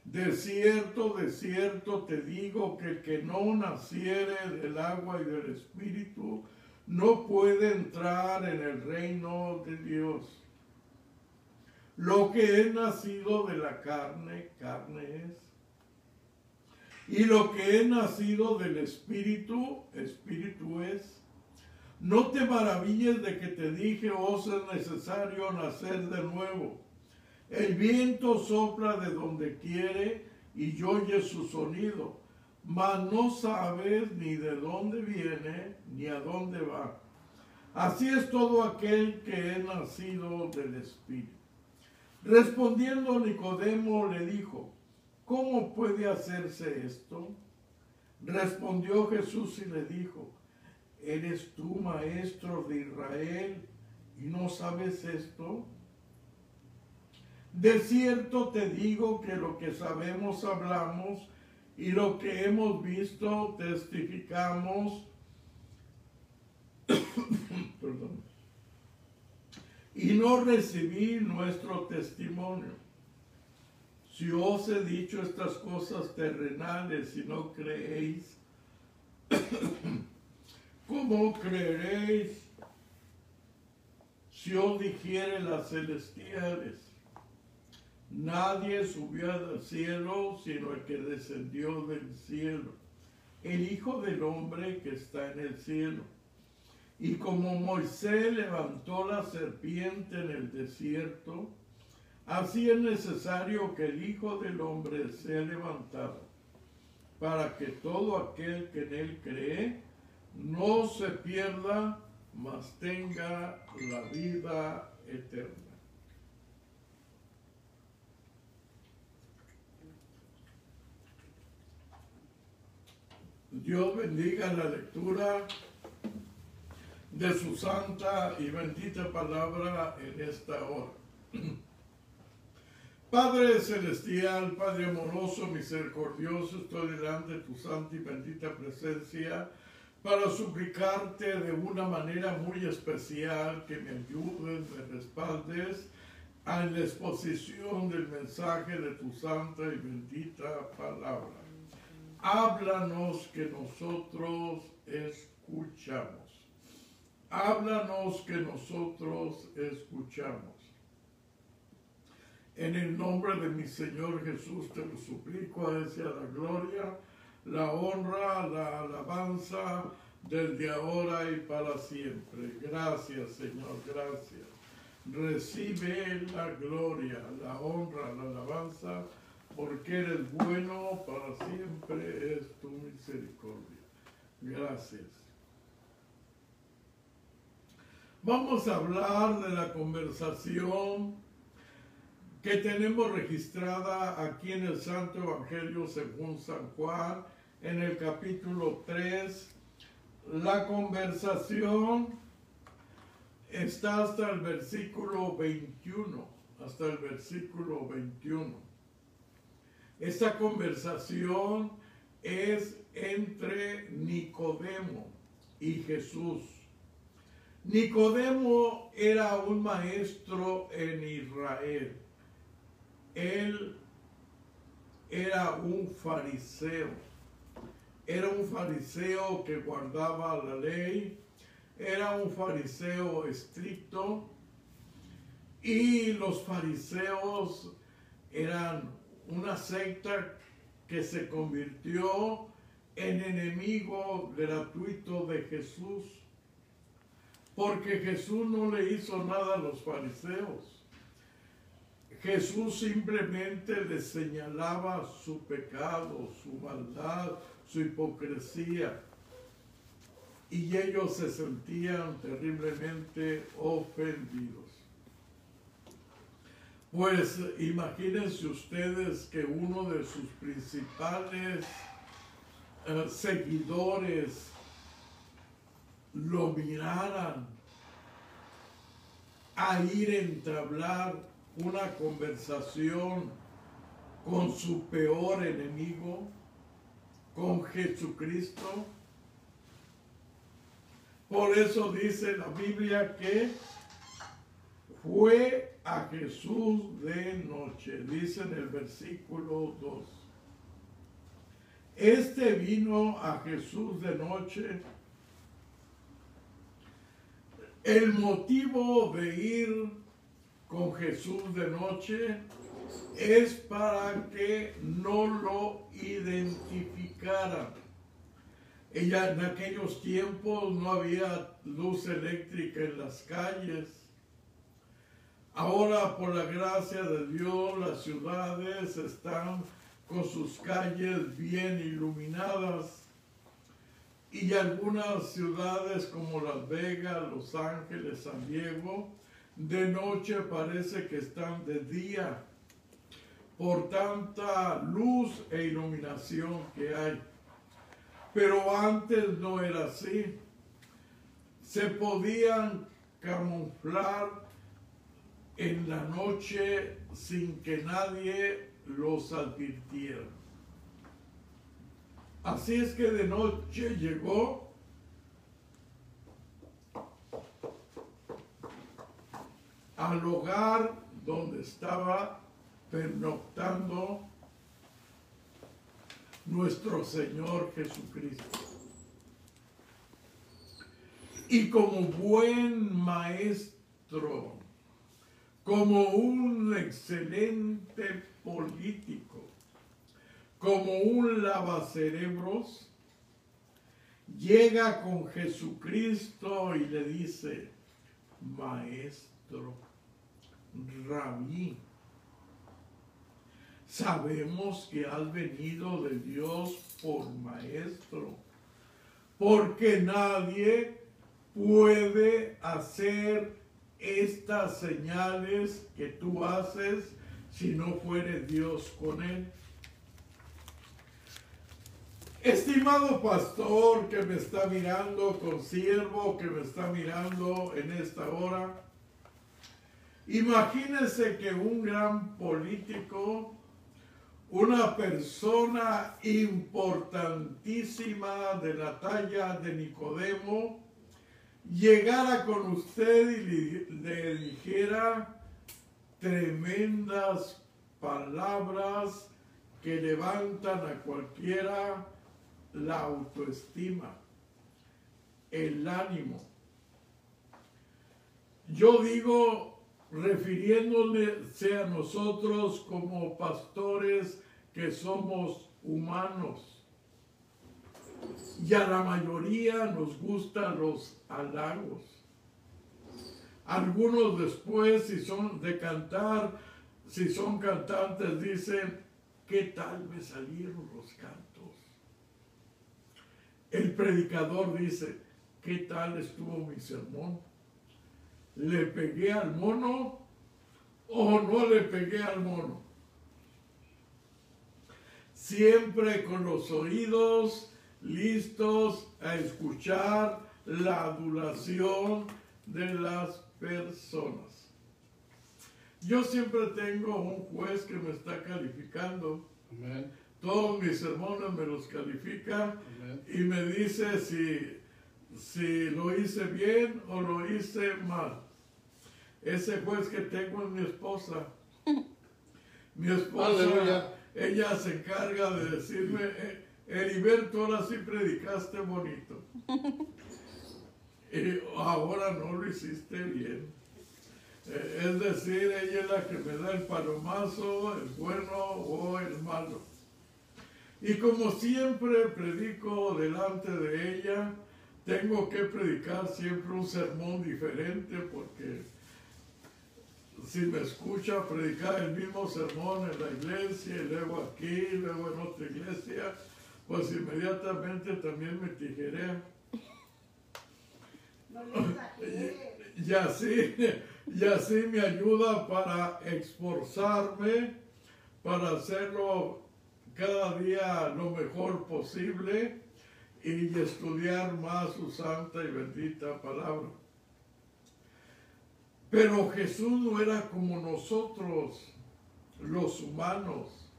de cierto, de cierto te digo que el que no naciere del agua y del espíritu no puede entrar en el reino de Dios. Lo que es nacido de la carne, carne es. Y lo que es nacido del espíritu, espíritu es. No te maravilles de que te dije, os oh, es necesario nacer de nuevo. El viento sopla de donde quiere y oye su sonido, mas no sabes ni de dónde viene ni a dónde va. Así es todo aquel que es nacido del Espíritu. Respondiendo Nicodemo le dijo, ¿cómo puede hacerse esto? Respondió Jesús y le dijo, ¿eres tú maestro de Israel y no sabes esto? De cierto te digo que lo que sabemos hablamos y lo que hemos visto testificamos. Y no recibí nuestro testimonio. Si os he dicho estas cosas terrenales y no creéis, ¿cómo creeréis si os dijere las celestiales? Nadie subió al cielo sino el que descendió del cielo, el Hijo del Hombre que está en el cielo. Y como Moisés levantó la serpiente en el desierto, así es necesario que el Hijo del Hombre sea levantado, para que todo aquel que en él cree no se pierda, mas tenga la vida eterna. Dios bendiga la lectura de su santa y bendita palabra en esta hora. Padre celestial, Padre amoroso, misericordioso, estoy delante de tu santa y bendita presencia para suplicarte de una manera muy especial que me ayudes, me respaldes en la exposición del mensaje de tu santa y bendita palabra háblanos que nosotros escuchamos. Háblanos que nosotros escuchamos. En el nombre de mi Señor Jesús te lo suplico, a esa la gloria, la honra, la alabanza desde ahora y para siempre. Gracias Señor, gracias. Recibe la gloria, la honra, la alabanza porque eres bueno, para siempre es tu misericordia. Gracias. Vamos a hablar de la conversación que tenemos registrada aquí en el Santo Evangelio según San Juan, en el capítulo 3. La conversación está hasta el versículo 21, hasta el versículo 21. Esta conversación es entre Nicodemo y Jesús. Nicodemo era un maestro en Israel. Él era un fariseo. Era un fariseo que guardaba la ley. Era un fariseo estricto. Y los fariseos eran una secta que se convirtió en enemigo gratuito de Jesús, porque Jesús no le hizo nada a los fariseos. Jesús simplemente les señalaba su pecado, su maldad, su hipocresía. Y ellos se sentían terriblemente ofendidos. Pues imagínense ustedes que uno de sus principales eh, seguidores lo miraran a ir a entablar una conversación con su peor enemigo, con Jesucristo. Por eso dice la Biblia que fue a Jesús de noche, dice en el versículo 2. Este vino a Jesús de noche. El motivo de ir con Jesús de noche es para que no lo identificaran. Ella, en aquellos tiempos no había luz eléctrica en las calles. Ahora, por la gracia de Dios, las ciudades están con sus calles bien iluminadas y algunas ciudades como Las Vegas, Los Ángeles, San Diego, de noche parece que están de día por tanta luz e iluminación que hay. Pero antes no era así. Se podían camuflar en la noche sin que nadie los advirtiera. Así es que de noche llegó al hogar donde estaba pernoctando nuestro Señor Jesucristo. Y como buen maestro, como un excelente político, como un lavacerebros, llega con Jesucristo y le dice, maestro, rabí, sabemos que has venido de Dios por maestro, porque nadie puede hacer estas señales que tú haces si no fuere Dios con él. Estimado pastor que me está mirando, consiervo que me está mirando en esta hora, imagínese que un gran político, una persona importantísima de la talla de Nicodemo, llegara con usted y le, dijera tremendas palabras que levantan a cualquiera la autoestima, el ánimo. Yo digo, refiriéndose a nosotros como pastores que somos humanos, y a la mayoría nos gustan los halagos. Algunos después, si son de cantar, si son cantantes, dicen, ¿qué tal me salieron los cantos? El predicador dice, ¿qué tal estuvo mi sermón? ¿Le pegué al mono o no le pegué al mono? Siempre con los oídos listos a escuchar la adulación de las personas. Yo siempre tengo un juez que me está calificando. Todos mis sermones me los califica y me dice si, si lo hice bien o lo hice mal. Ese juez que tengo es mi esposa. Mi esposa, ella se encarga de decirme, eh, Heriberto, ahora sí predicaste bonito. Y ahora no lo hiciste bien. Eh, es decir, ella es la que me da el palomazo, el bueno o el malo. Y como siempre predico delante de ella, tengo que predicar siempre un sermón diferente porque si me escucha predicar el mismo sermón en la iglesia y luego aquí, luego en otra iglesia, pues inmediatamente también me tijeré. No exagere. Y así, y así me ayuda para esforzarme, para hacerlo cada día lo mejor posible y estudiar más su santa y bendita palabra. Pero Jesús no era como nosotros, los humanos.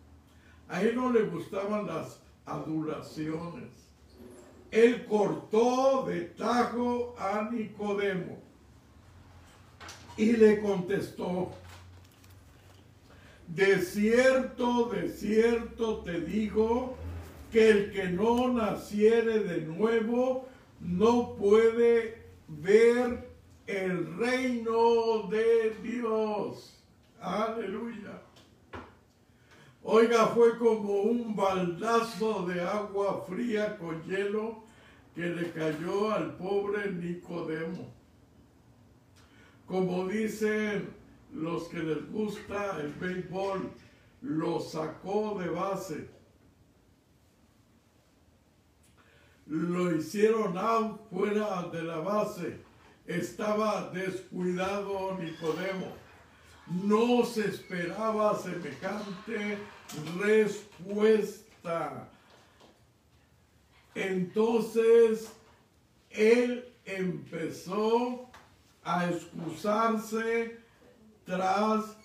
A él no le gustaban las adulaciones. Él cortó de tajo a Nicodemo y le contestó, de cierto, de cierto te digo que el que no naciere de nuevo no puede ver el reino de Dios. Aleluya. Oiga, fue como un baldazo de agua fría con hielo que le cayó al pobre Nicodemo. Como dicen los que les gusta el béisbol, lo sacó de base. Lo hicieron out fuera de la base. Estaba descuidado Nicodemo. No se esperaba semejante respuesta. Entonces él empezó a excusarse tras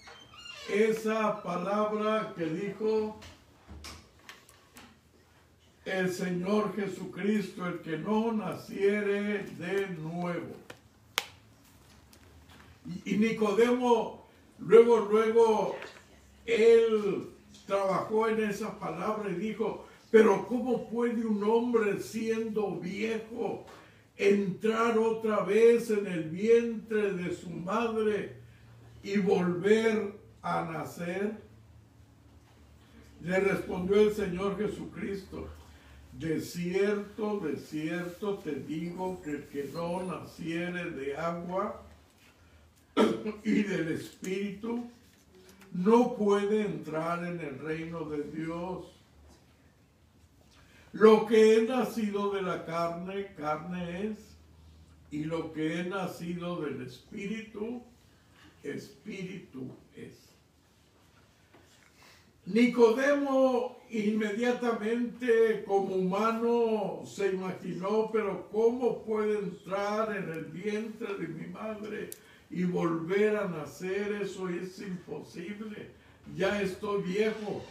esa palabra que dijo el Señor Jesucristo, el que no naciere de nuevo. Y, Nicodemo, luego, luego, él trabajó en esa palabra y dijo, pero ¿cómo puede un hombre siendo viejo entrar otra vez en el vientre de su madre y volver a nacer? Le respondió el Señor Jesucristo, de cierto, de cierto te digo que el que no naciere de agua y del Espíritu no puede entrar en el reino de Dios. Lo que he nacido de la carne, carne es, y lo que he nacido del Espíritu, Espíritu es. Nicodemo inmediatamente como humano se imaginó, pero ¿cómo puede entrar en el vientre de mi madre y volver a nacer? Eso es imposible. Ya estoy viejo.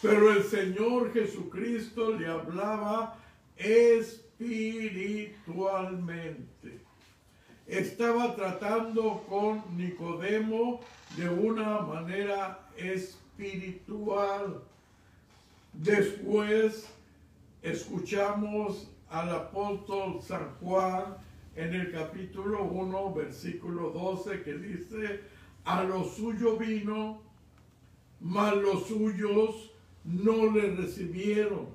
Pero el Señor Jesucristo le hablaba espiritualmente. Estaba tratando con Nicodemo de una manera espiritual. Después escuchamos al apóstol San Juan en el capítulo 1, versículo 12, que dice, a lo suyo vino, mas los suyos no le recibieron,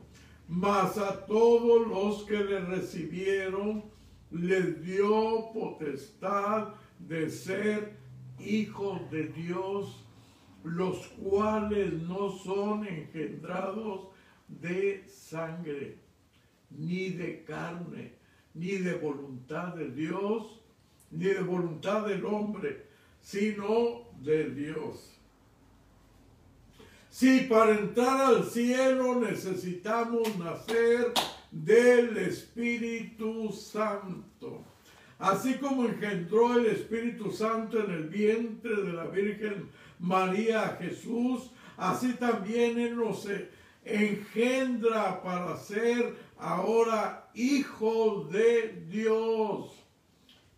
mas a todos los que le recibieron les dio potestad de ser hijos de Dios, los cuales no son engendrados de sangre, ni de carne, ni de voluntad de Dios, ni de voluntad del hombre, sino de Dios. Si para entrar al cielo necesitamos nacer del Espíritu Santo. Así como engendró el Espíritu Santo en el vientre de la Virgen María Jesús, así también Él nos engendra para ser ahora hijos de Dios,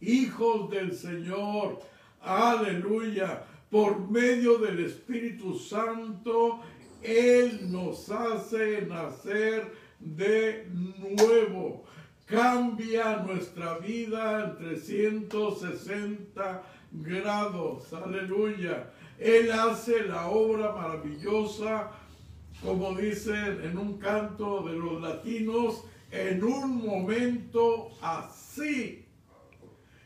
hijos del Señor. Aleluya. Por medio del Espíritu Santo, Él nos hace nacer de nuevo. Cambia nuestra vida en 360 grados. Aleluya. Él hace la obra maravillosa como dicen en un canto de los latinos, en un momento así.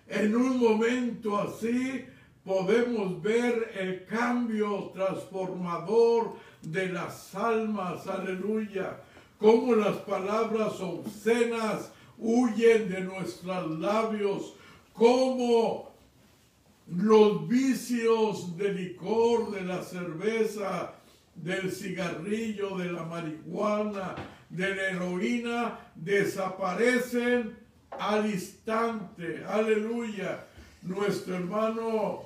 En un momento así podemos ver el cambio transformador de las almas, aleluya. Como las palabras obscenas huyen de nuestros labios, como los vicios de licor, de la cerveza, del cigarrillo, de la marihuana, de la heroína, desaparecen al instante. Aleluya. Nuestro hermano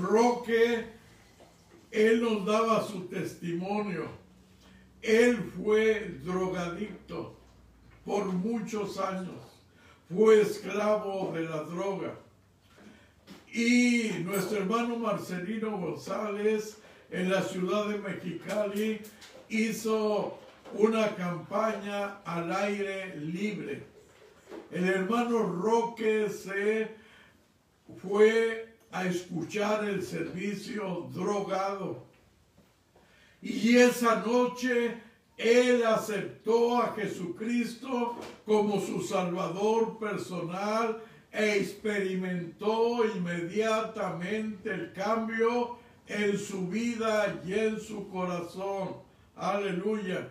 Roque, él nos daba su testimonio. Él fue drogadicto por muchos años. Fue esclavo de la droga. Y nuestro hermano Marcelino González en la ciudad de Mexicali hizo una campaña al aire libre. El hermano Roque se fue a escuchar el servicio drogado. Y esa noche él aceptó a Jesucristo como su Salvador personal e experimentó inmediatamente el cambio en su vida y en su corazón. Aleluya.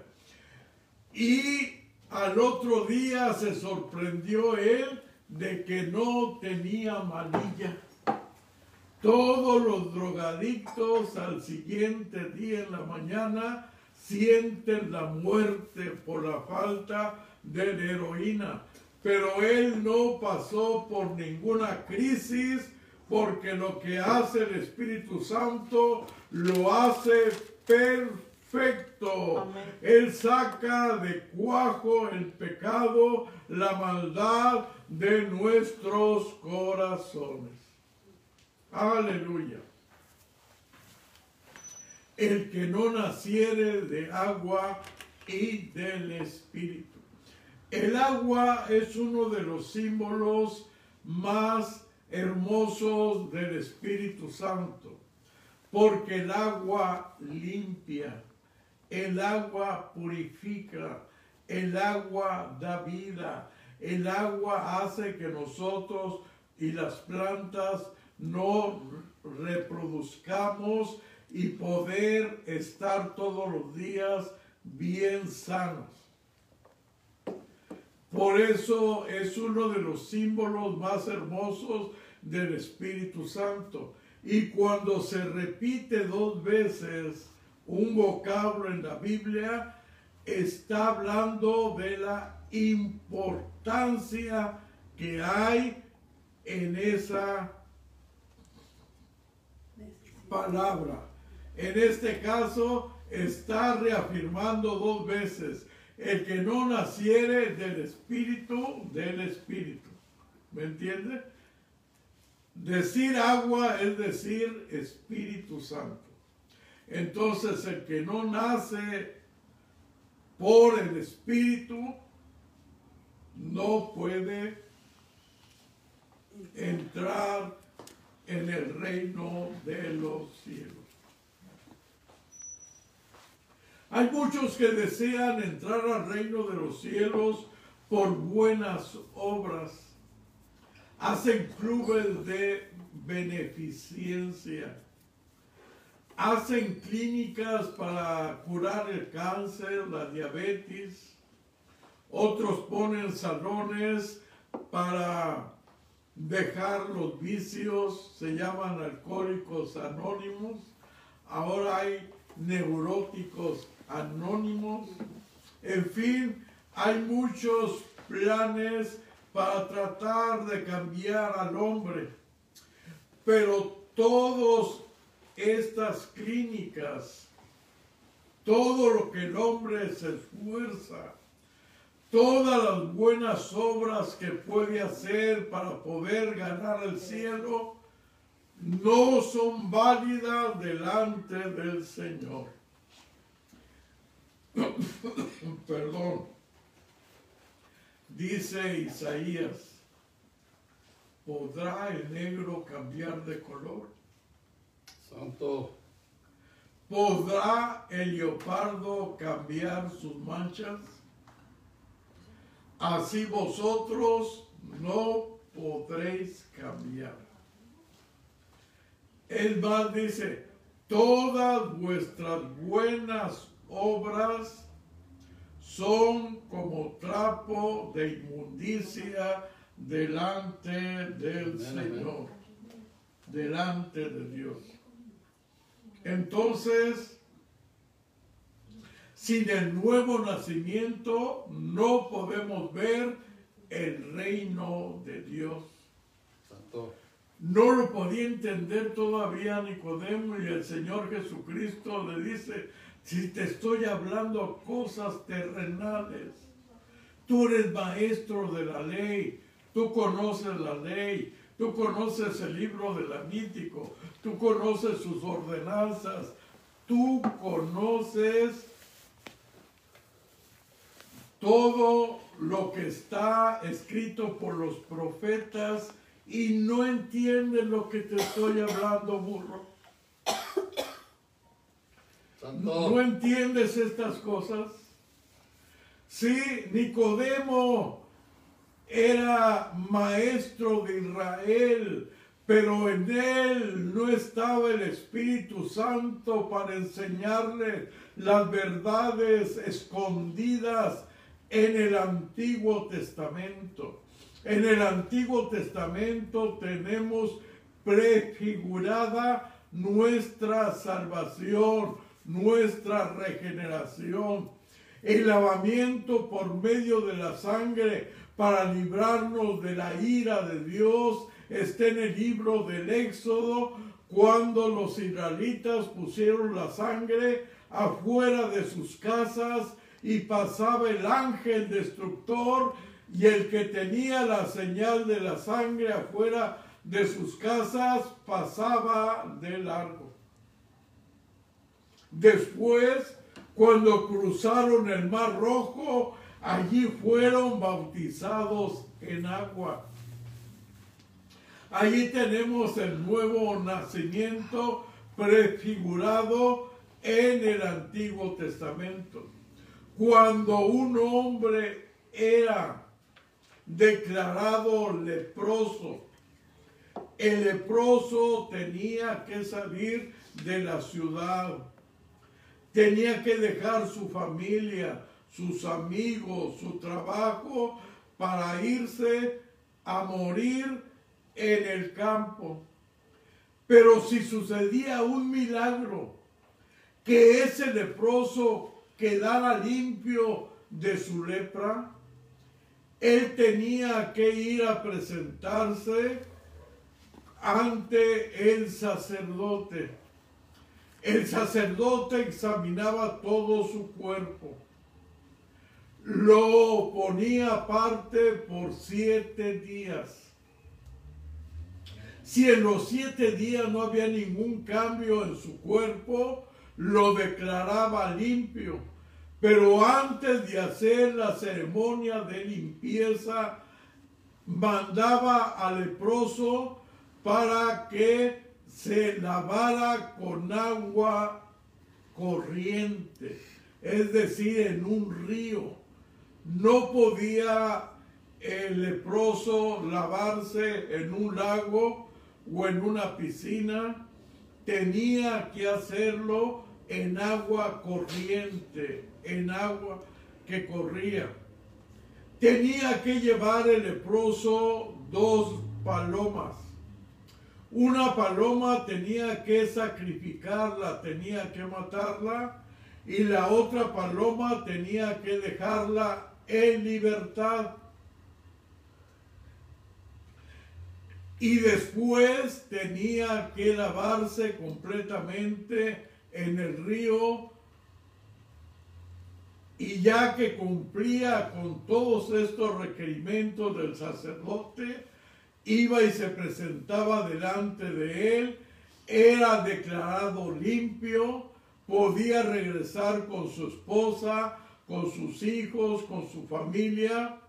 Y al otro día se sorprendió él de que no tenía manilla. Todos los drogadictos al siguiente día en la mañana sienten la muerte por la falta de heroína. Pero él no pasó por ninguna crisis porque lo que hace el Espíritu Santo lo hace perfecto. Él saca de cuajo el pecado, la maldad de nuestros corazones. Aleluya. El que no naciere de agua y del Espíritu. El agua es uno de los símbolos más hermosos del Espíritu Santo, porque el agua limpia, el agua purifica, el agua da vida, el agua hace que nosotros y las plantas no reproduzcamos y poder estar todos los días bien sanos. Por eso es uno de los símbolos más hermosos del Espíritu Santo. Y cuando se repite dos veces un vocablo en la Biblia, está hablando de la importancia que hay en esa palabra. En este caso está reafirmando dos veces el que no naciere del espíritu, del espíritu. ¿Me entiende? Decir agua es decir Espíritu Santo. Entonces el que no nace por el Espíritu no puede entrar en el reino de los cielos. Hay muchos que desean entrar al reino de los cielos por buenas obras. Hacen clubes de beneficencia. Hacen clínicas para curar el cáncer, la diabetes. Otros ponen salones para dejar los vicios, se llaman alcohólicos anónimos. Ahora hay neuróticos anónimos. En fin, hay muchos planes para tratar de cambiar al hombre. Pero todas estas clínicas, todo lo que el hombre se esfuerza, todas las buenas obras que puede hacer para poder ganar el cielo, no son válidas delante del Señor. Perdón. Dice Isaías, ¿podrá el negro cambiar de color? Santo. ¿podrá el leopardo cambiar sus manchas? Así vosotros no podréis cambiar. El más dice, todas vuestras buenas obras son como trapo de inmundicia delante del Señor, delante de Dios. Entonces, sin el nuevo nacimiento no podemos ver el reino de Dios. No lo podía entender todavía Nicodemo y el Señor Jesucristo le dice, si te estoy hablando cosas terrenales, tú eres maestro de la ley, tú conoces la ley, tú conoces el libro del Levítico, tú conoces sus ordenanzas, tú conoces todo lo que está escrito por los profetas y no entiendes lo que te estoy hablando, burro. ¿No entiendes estas cosas? Sí, Nicodemo era maestro de Israel, pero en él no estaba el Espíritu Santo para enseñarle las verdades escondidas en el Antiguo Testamento. En el Antiguo Testamento tenemos prefigurada nuestra salvación, nuestra regeneración, el lavamiento por medio de la sangre para librarnos de la ira de Dios está en el libro del Éxodo cuando los israelitas pusieron la sangre afuera de sus casas y pasaba el ángel destructor y el que tenía la señal de la sangre afuera de sus casas pasaba de largo. Después, cuando cruzaron el mar rojo, allí fueron bautizados en agua. Allí tenemos el nuevo nacimiento prefigurado en el Antiguo Testamento. Cuando un hombre era declarado leproso, el leproso tenía que salir de la ciudad, tenía que dejar su familia, sus amigos, su trabajo para irse a morir en el campo. Pero si sucedía un milagro, que ese leproso quedara limpio de su lepra, él tenía que ir a presentarse ante el sacerdote. El sacerdote examinaba todo su cuerpo, lo ponía aparte por siete días. Si en los siete días no había ningún cambio en su cuerpo, lo declaraba limpio. Pero antes de hacer la ceremonia de limpieza, mandaba al leproso para que se lavara con agua corriente, es decir, en un río. No podía el leproso lavarse en un lago o en una piscina, tenía que hacerlo en agua corriente, en agua que corría. Tenía que llevar el leproso dos palomas. Una paloma tenía que sacrificarla, tenía que matarla, y la otra paloma tenía que dejarla en libertad. Y después tenía que lavarse completamente en el río y ya que cumplía con todos estos requerimientos del sacerdote, iba y se presentaba delante de él, era declarado limpio, podía regresar con su esposa, con sus hijos, con su familia.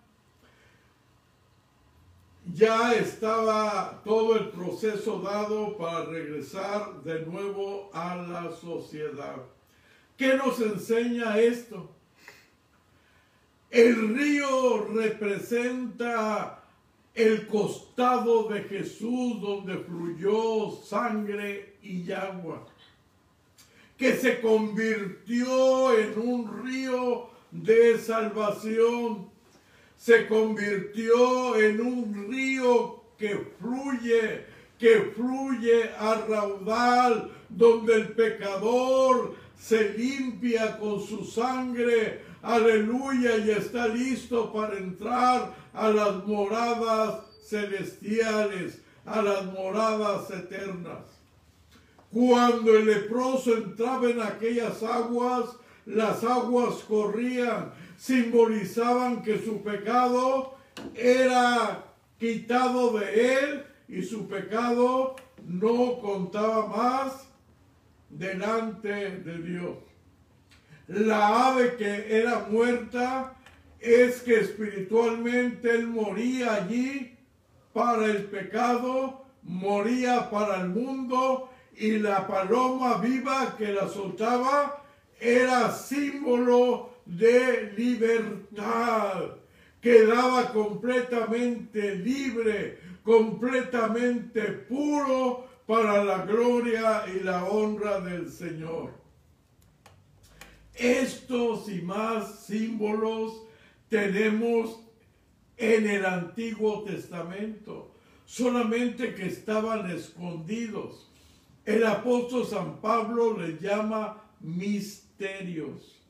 ya estaba todo el proceso dado para regresar de nuevo a la sociedad. ¿Qué nos enseña esto? El río representa el costado de Jesús donde fluyó sangre y agua, que se convirtió en un río de salvación, se convirtió en un río que fluye, que fluye a raudal, donde el pecador se limpia con su sangre, aleluya, y está listo para entrar a las moradas celestiales, a las moradas eternas. Cuando el leproso entraba en aquellas aguas, las aguas corrían, simbolizaban que su pecado era quitado de él y su pecado no contaba más delante de Dios. La ave que era muerta es que espiritualmente él moría allí para el pecado, moría para el mundo y la paloma viva que la soltaba era símbolo de libertad. Quedaba completamente libre, completamente puro para la gloria y la honra del Señor. Estos y más símbolos tenemos en el Antiguo Testamento, solamente que estaban escondidos. El apóstol San Pablo les llama misterios,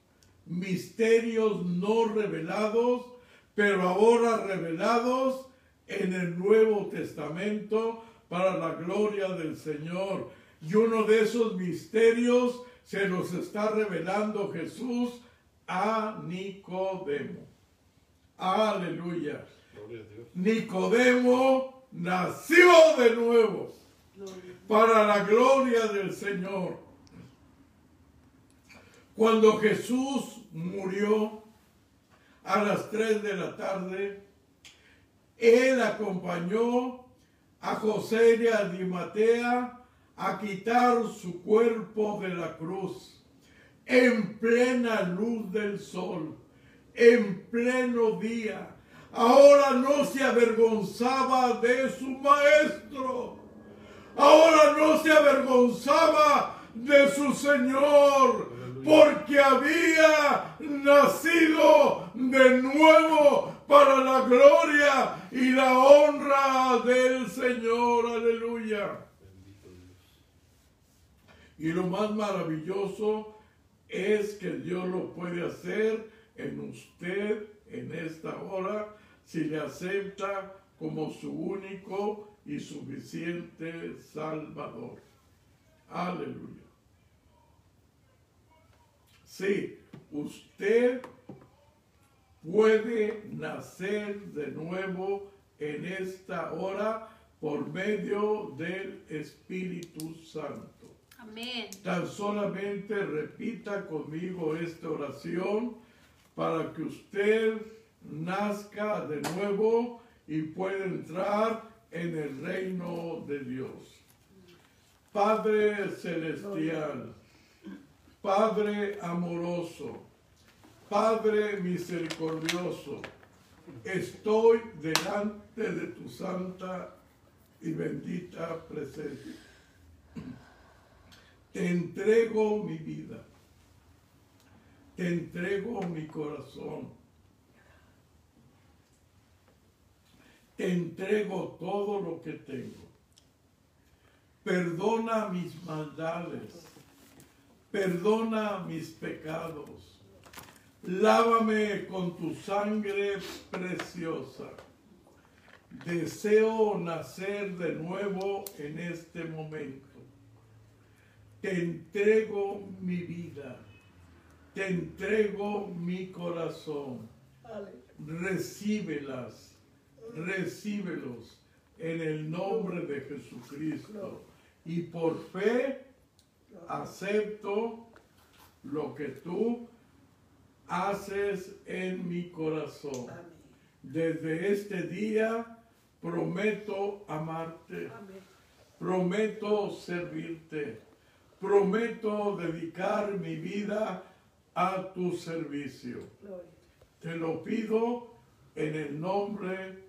misterios no revelados, pero ahora revelados en el Nuevo Testamento para la gloria del Señor. Y uno de esos misterios se nos está revelando Jesús a Nicodemo. Aleluya. Nicodemo nació de nuevo para la gloria del Señor. Cuando Jesús murió a las 3 de la tarde, él acompañó a José de Arimatea a quitar su cuerpo de la cruz en plena luz del sol, en pleno día. Ahora no se avergonzaba de su maestro. Ahora no se avergonzaba de su Señor, porque había nacido de nuevo para la gloria y la honra del Señor. Aleluya. Y lo más maravilloso es que Dios lo puede hacer en usted en esta hora si le acepta como su único y suficiente Salvador. Aleluya. Sí, usted puede nacer de nuevo en esta hora por medio del Espíritu Santo. Tan solamente repita conmigo esta oración para que usted nazca de nuevo y pueda entrar en el reino de Dios. Padre celestial, Padre amoroso, Padre misericordioso, estoy delante de tu santa y bendita presencia. Te entrego mi vida, te entrego mi corazón, te entrego todo lo que tengo. Perdona mis maldades, perdona mis pecados, lávame con tu sangre preciosa. Deseo nacer de nuevo en este momento. Te entrego mi vida, te entrego mi corazón. Recíbelas, recíbelos en el nombre de Jesucristo. Y por fe acepto lo que tú haces en mi corazón. Desde este día prometo amarte, prometo servirte, prometo dedicar mi vida a tu servicio. Te lo pido en el nombre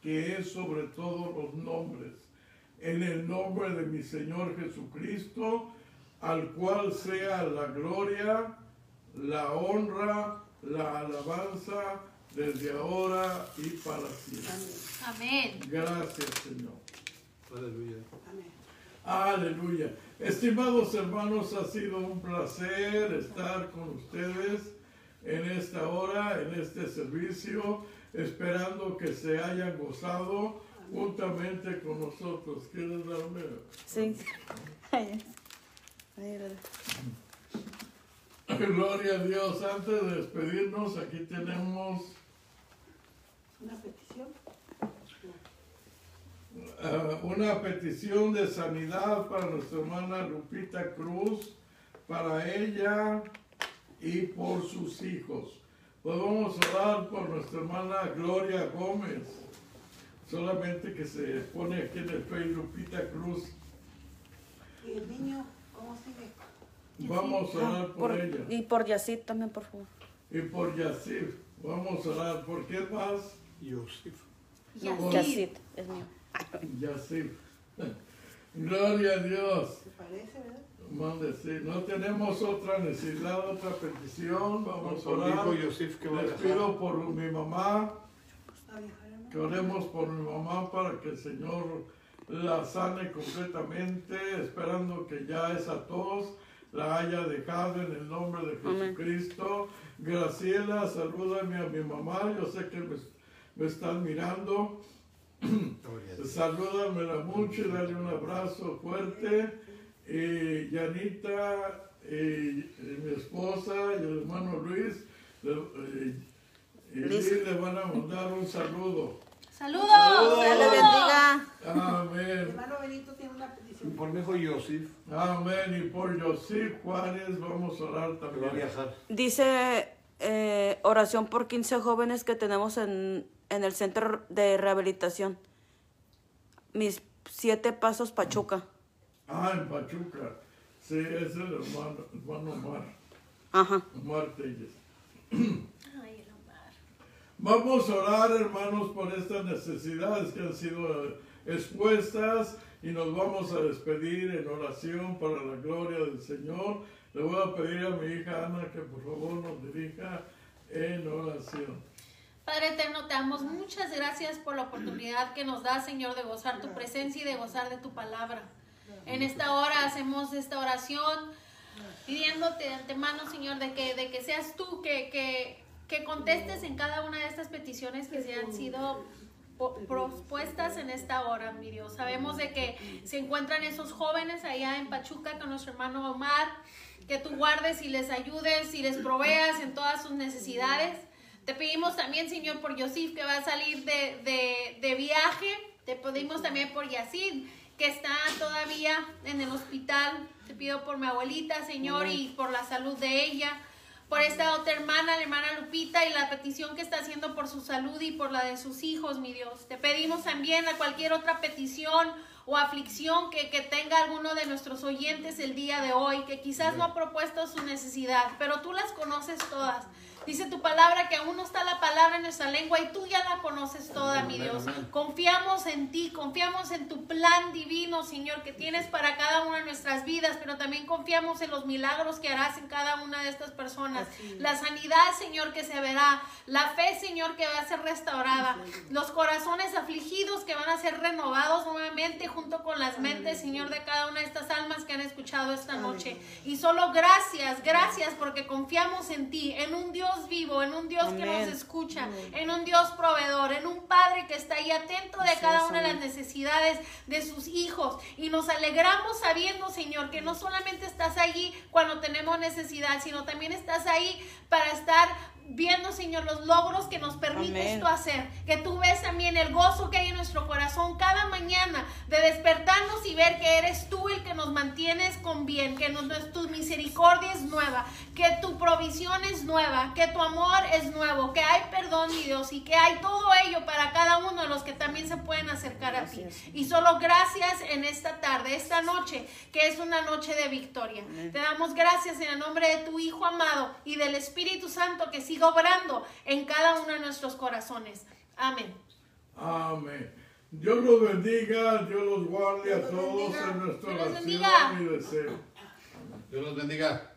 que es sobre todos los nombres, en el nombre de mi Señor Jesucristo, al cual sea la gloria, la honra, la alabanza desde ahora y para siempre. Amén. Gracias, Señor. Aleluya. Aleluya. Estimados hermanos, ha sido un placer estar con ustedes en esta hora, en este servicio, esperando que se hayan gozado juntamente con nosotros. ¿Quieres darme? Sí. Gloria a Dios. Antes de despedirnos, aquí tenemos Una petición. Eh, una petición de sanidad para nuestra hermana Lupita Cruz, para ella y por sus hijos. Pues vamos a orar por nuestra hermana Gloria Gómez. Solamente que se pone aquí en el Facebook Lupita Cruz. ¿Y el niño cómo sigue? Vamos a orar por, Por- ella. y por Yacid también, por favor. Y por Yasif. Vamos a orar. ¿Por qué más? Por- Yacid es mío. Yasif. Gloria a Dios. ¿Se parece, verdad? Mande, sí. No tenemos otra necesidad, otra petición. Vamos a Por orar. hijo Yosef que va a Les pido por mi mamá, que oremos por mi mamá para que el Señor la sane completamente, esperando que ya esa tos la haya dejado en el nombre de Amén. Jesucristo. Graciela, salúdame a mi mamá, yo sé que me, me están mirando. Salúdamela mucho y dale un abrazo fuerte. Y Yanita, y, y mi esposa y el hermano Luis, le, y- y. Liz le van a mandar un saludo. Saludos. Dios le bendiga. Amén. Hermano Benito tiene una petición. Por mi hijo Yosef Amén. Y por José Juárez vamos a orar que va a también. viajar. Dice eh, oración por 15 jóvenes que tenemos en, en el centro de rehabilitación. Mis siete pasos Pachuca. Ah, en Pachuca. Sí, es el hermano, hermano Omar. Ajá. Omar Telles. Ay, el Omar. Vamos a orar, hermanos, por estas necesidades que han sido eh, expuestas y nos vamos a despedir en oración para la gloria del Señor. Le voy a pedir a mi hija Ana que por favor nos dirija en oración. Padre eterno, te damos muchas gracias por la oportunidad que nos da, Señor, de gozar tu presencia y de gozar de tu palabra. En esta hora hacemos esta oración pidiéndote de antemano, Señor, de que, de que seas tú que, que, que contestes en cada una de estas peticiones que se han sido propuestas en esta hora, mi Dios. Sabemos de que se encuentran esos jóvenes allá en Pachuca con nuestro hermano Omar, que tú guardes y les ayudes y les proveas en todas sus necesidades. Te pedimos también, Señor, por Yosif, que va a salir de, de, de viaje. Te pedimos también por Yacid, que está todavía en el hospital. Te pido por mi abuelita, Señor, y por la salud de ella. Por esta otra hermana, la hermana Lupita, y la petición que está haciendo por su salud y por la de sus hijos, mi Dios. Te pedimos también a cualquier otra petición o aflicción que, que tenga alguno de nuestros oyentes el día de hoy, que quizás no ha propuesto su necesidad, pero tú las conoces todas. Dice tu palabra que aún no está la palabra en nuestra lengua y tú ya la conoces toda, mi Dios. amén. Confiamos en ti, confiamos en tu plan divino, Señor, que tienes para cada una de nuestras vidas, pero también confiamos en los milagros que harás en cada una de estas personas. La sanidad, Señor, que se verá. La fe, Señor, que va a ser restaurada. Los corazones afligidos que van a ser renovados nuevamente junto con las mentes, Señor, de cada una de estas almas que han escuchado esta noche. Y solo gracias, gracias, porque confiamos en ti, en un Dios vivo, en un Dios que nos Amén. escucha, en un Dios proveedor, en un Padre que está ahí atento de cada una de las necesidades de sus hijos. Y nos alegramos sabiendo, Señor, que no solamente estás allí cuando tenemos necesidad, sino también estás ahí para estar viendo, Señor, los logros que nos permites Amén. tú hacer. Que tú ves también el gozo que hay en nuestro corazón cada mañana de despertarnos y ver que eres tú el que nos mantienes con bien, que nos, tu misericordia es nueva, que tu provisión es nueva, que tu amor es nuevo, que hay perdón, mi Dios, y que hay todo ello para cada uno de los que también se pueden acercar a ti. Gracias. Y solo gracias en esta tarde, esta noche, que es una noche de victoria. Te damos gracias en el nombre de tu Hijo amado y del Espíritu Santo que siga obrando en cada uno de nuestros corazones. Amén. Amén. Dios los bendiga, Dios los guarde a Dios todos bendiga. en nuestra Dios oración bendiga. y deseo. Dios los bendiga.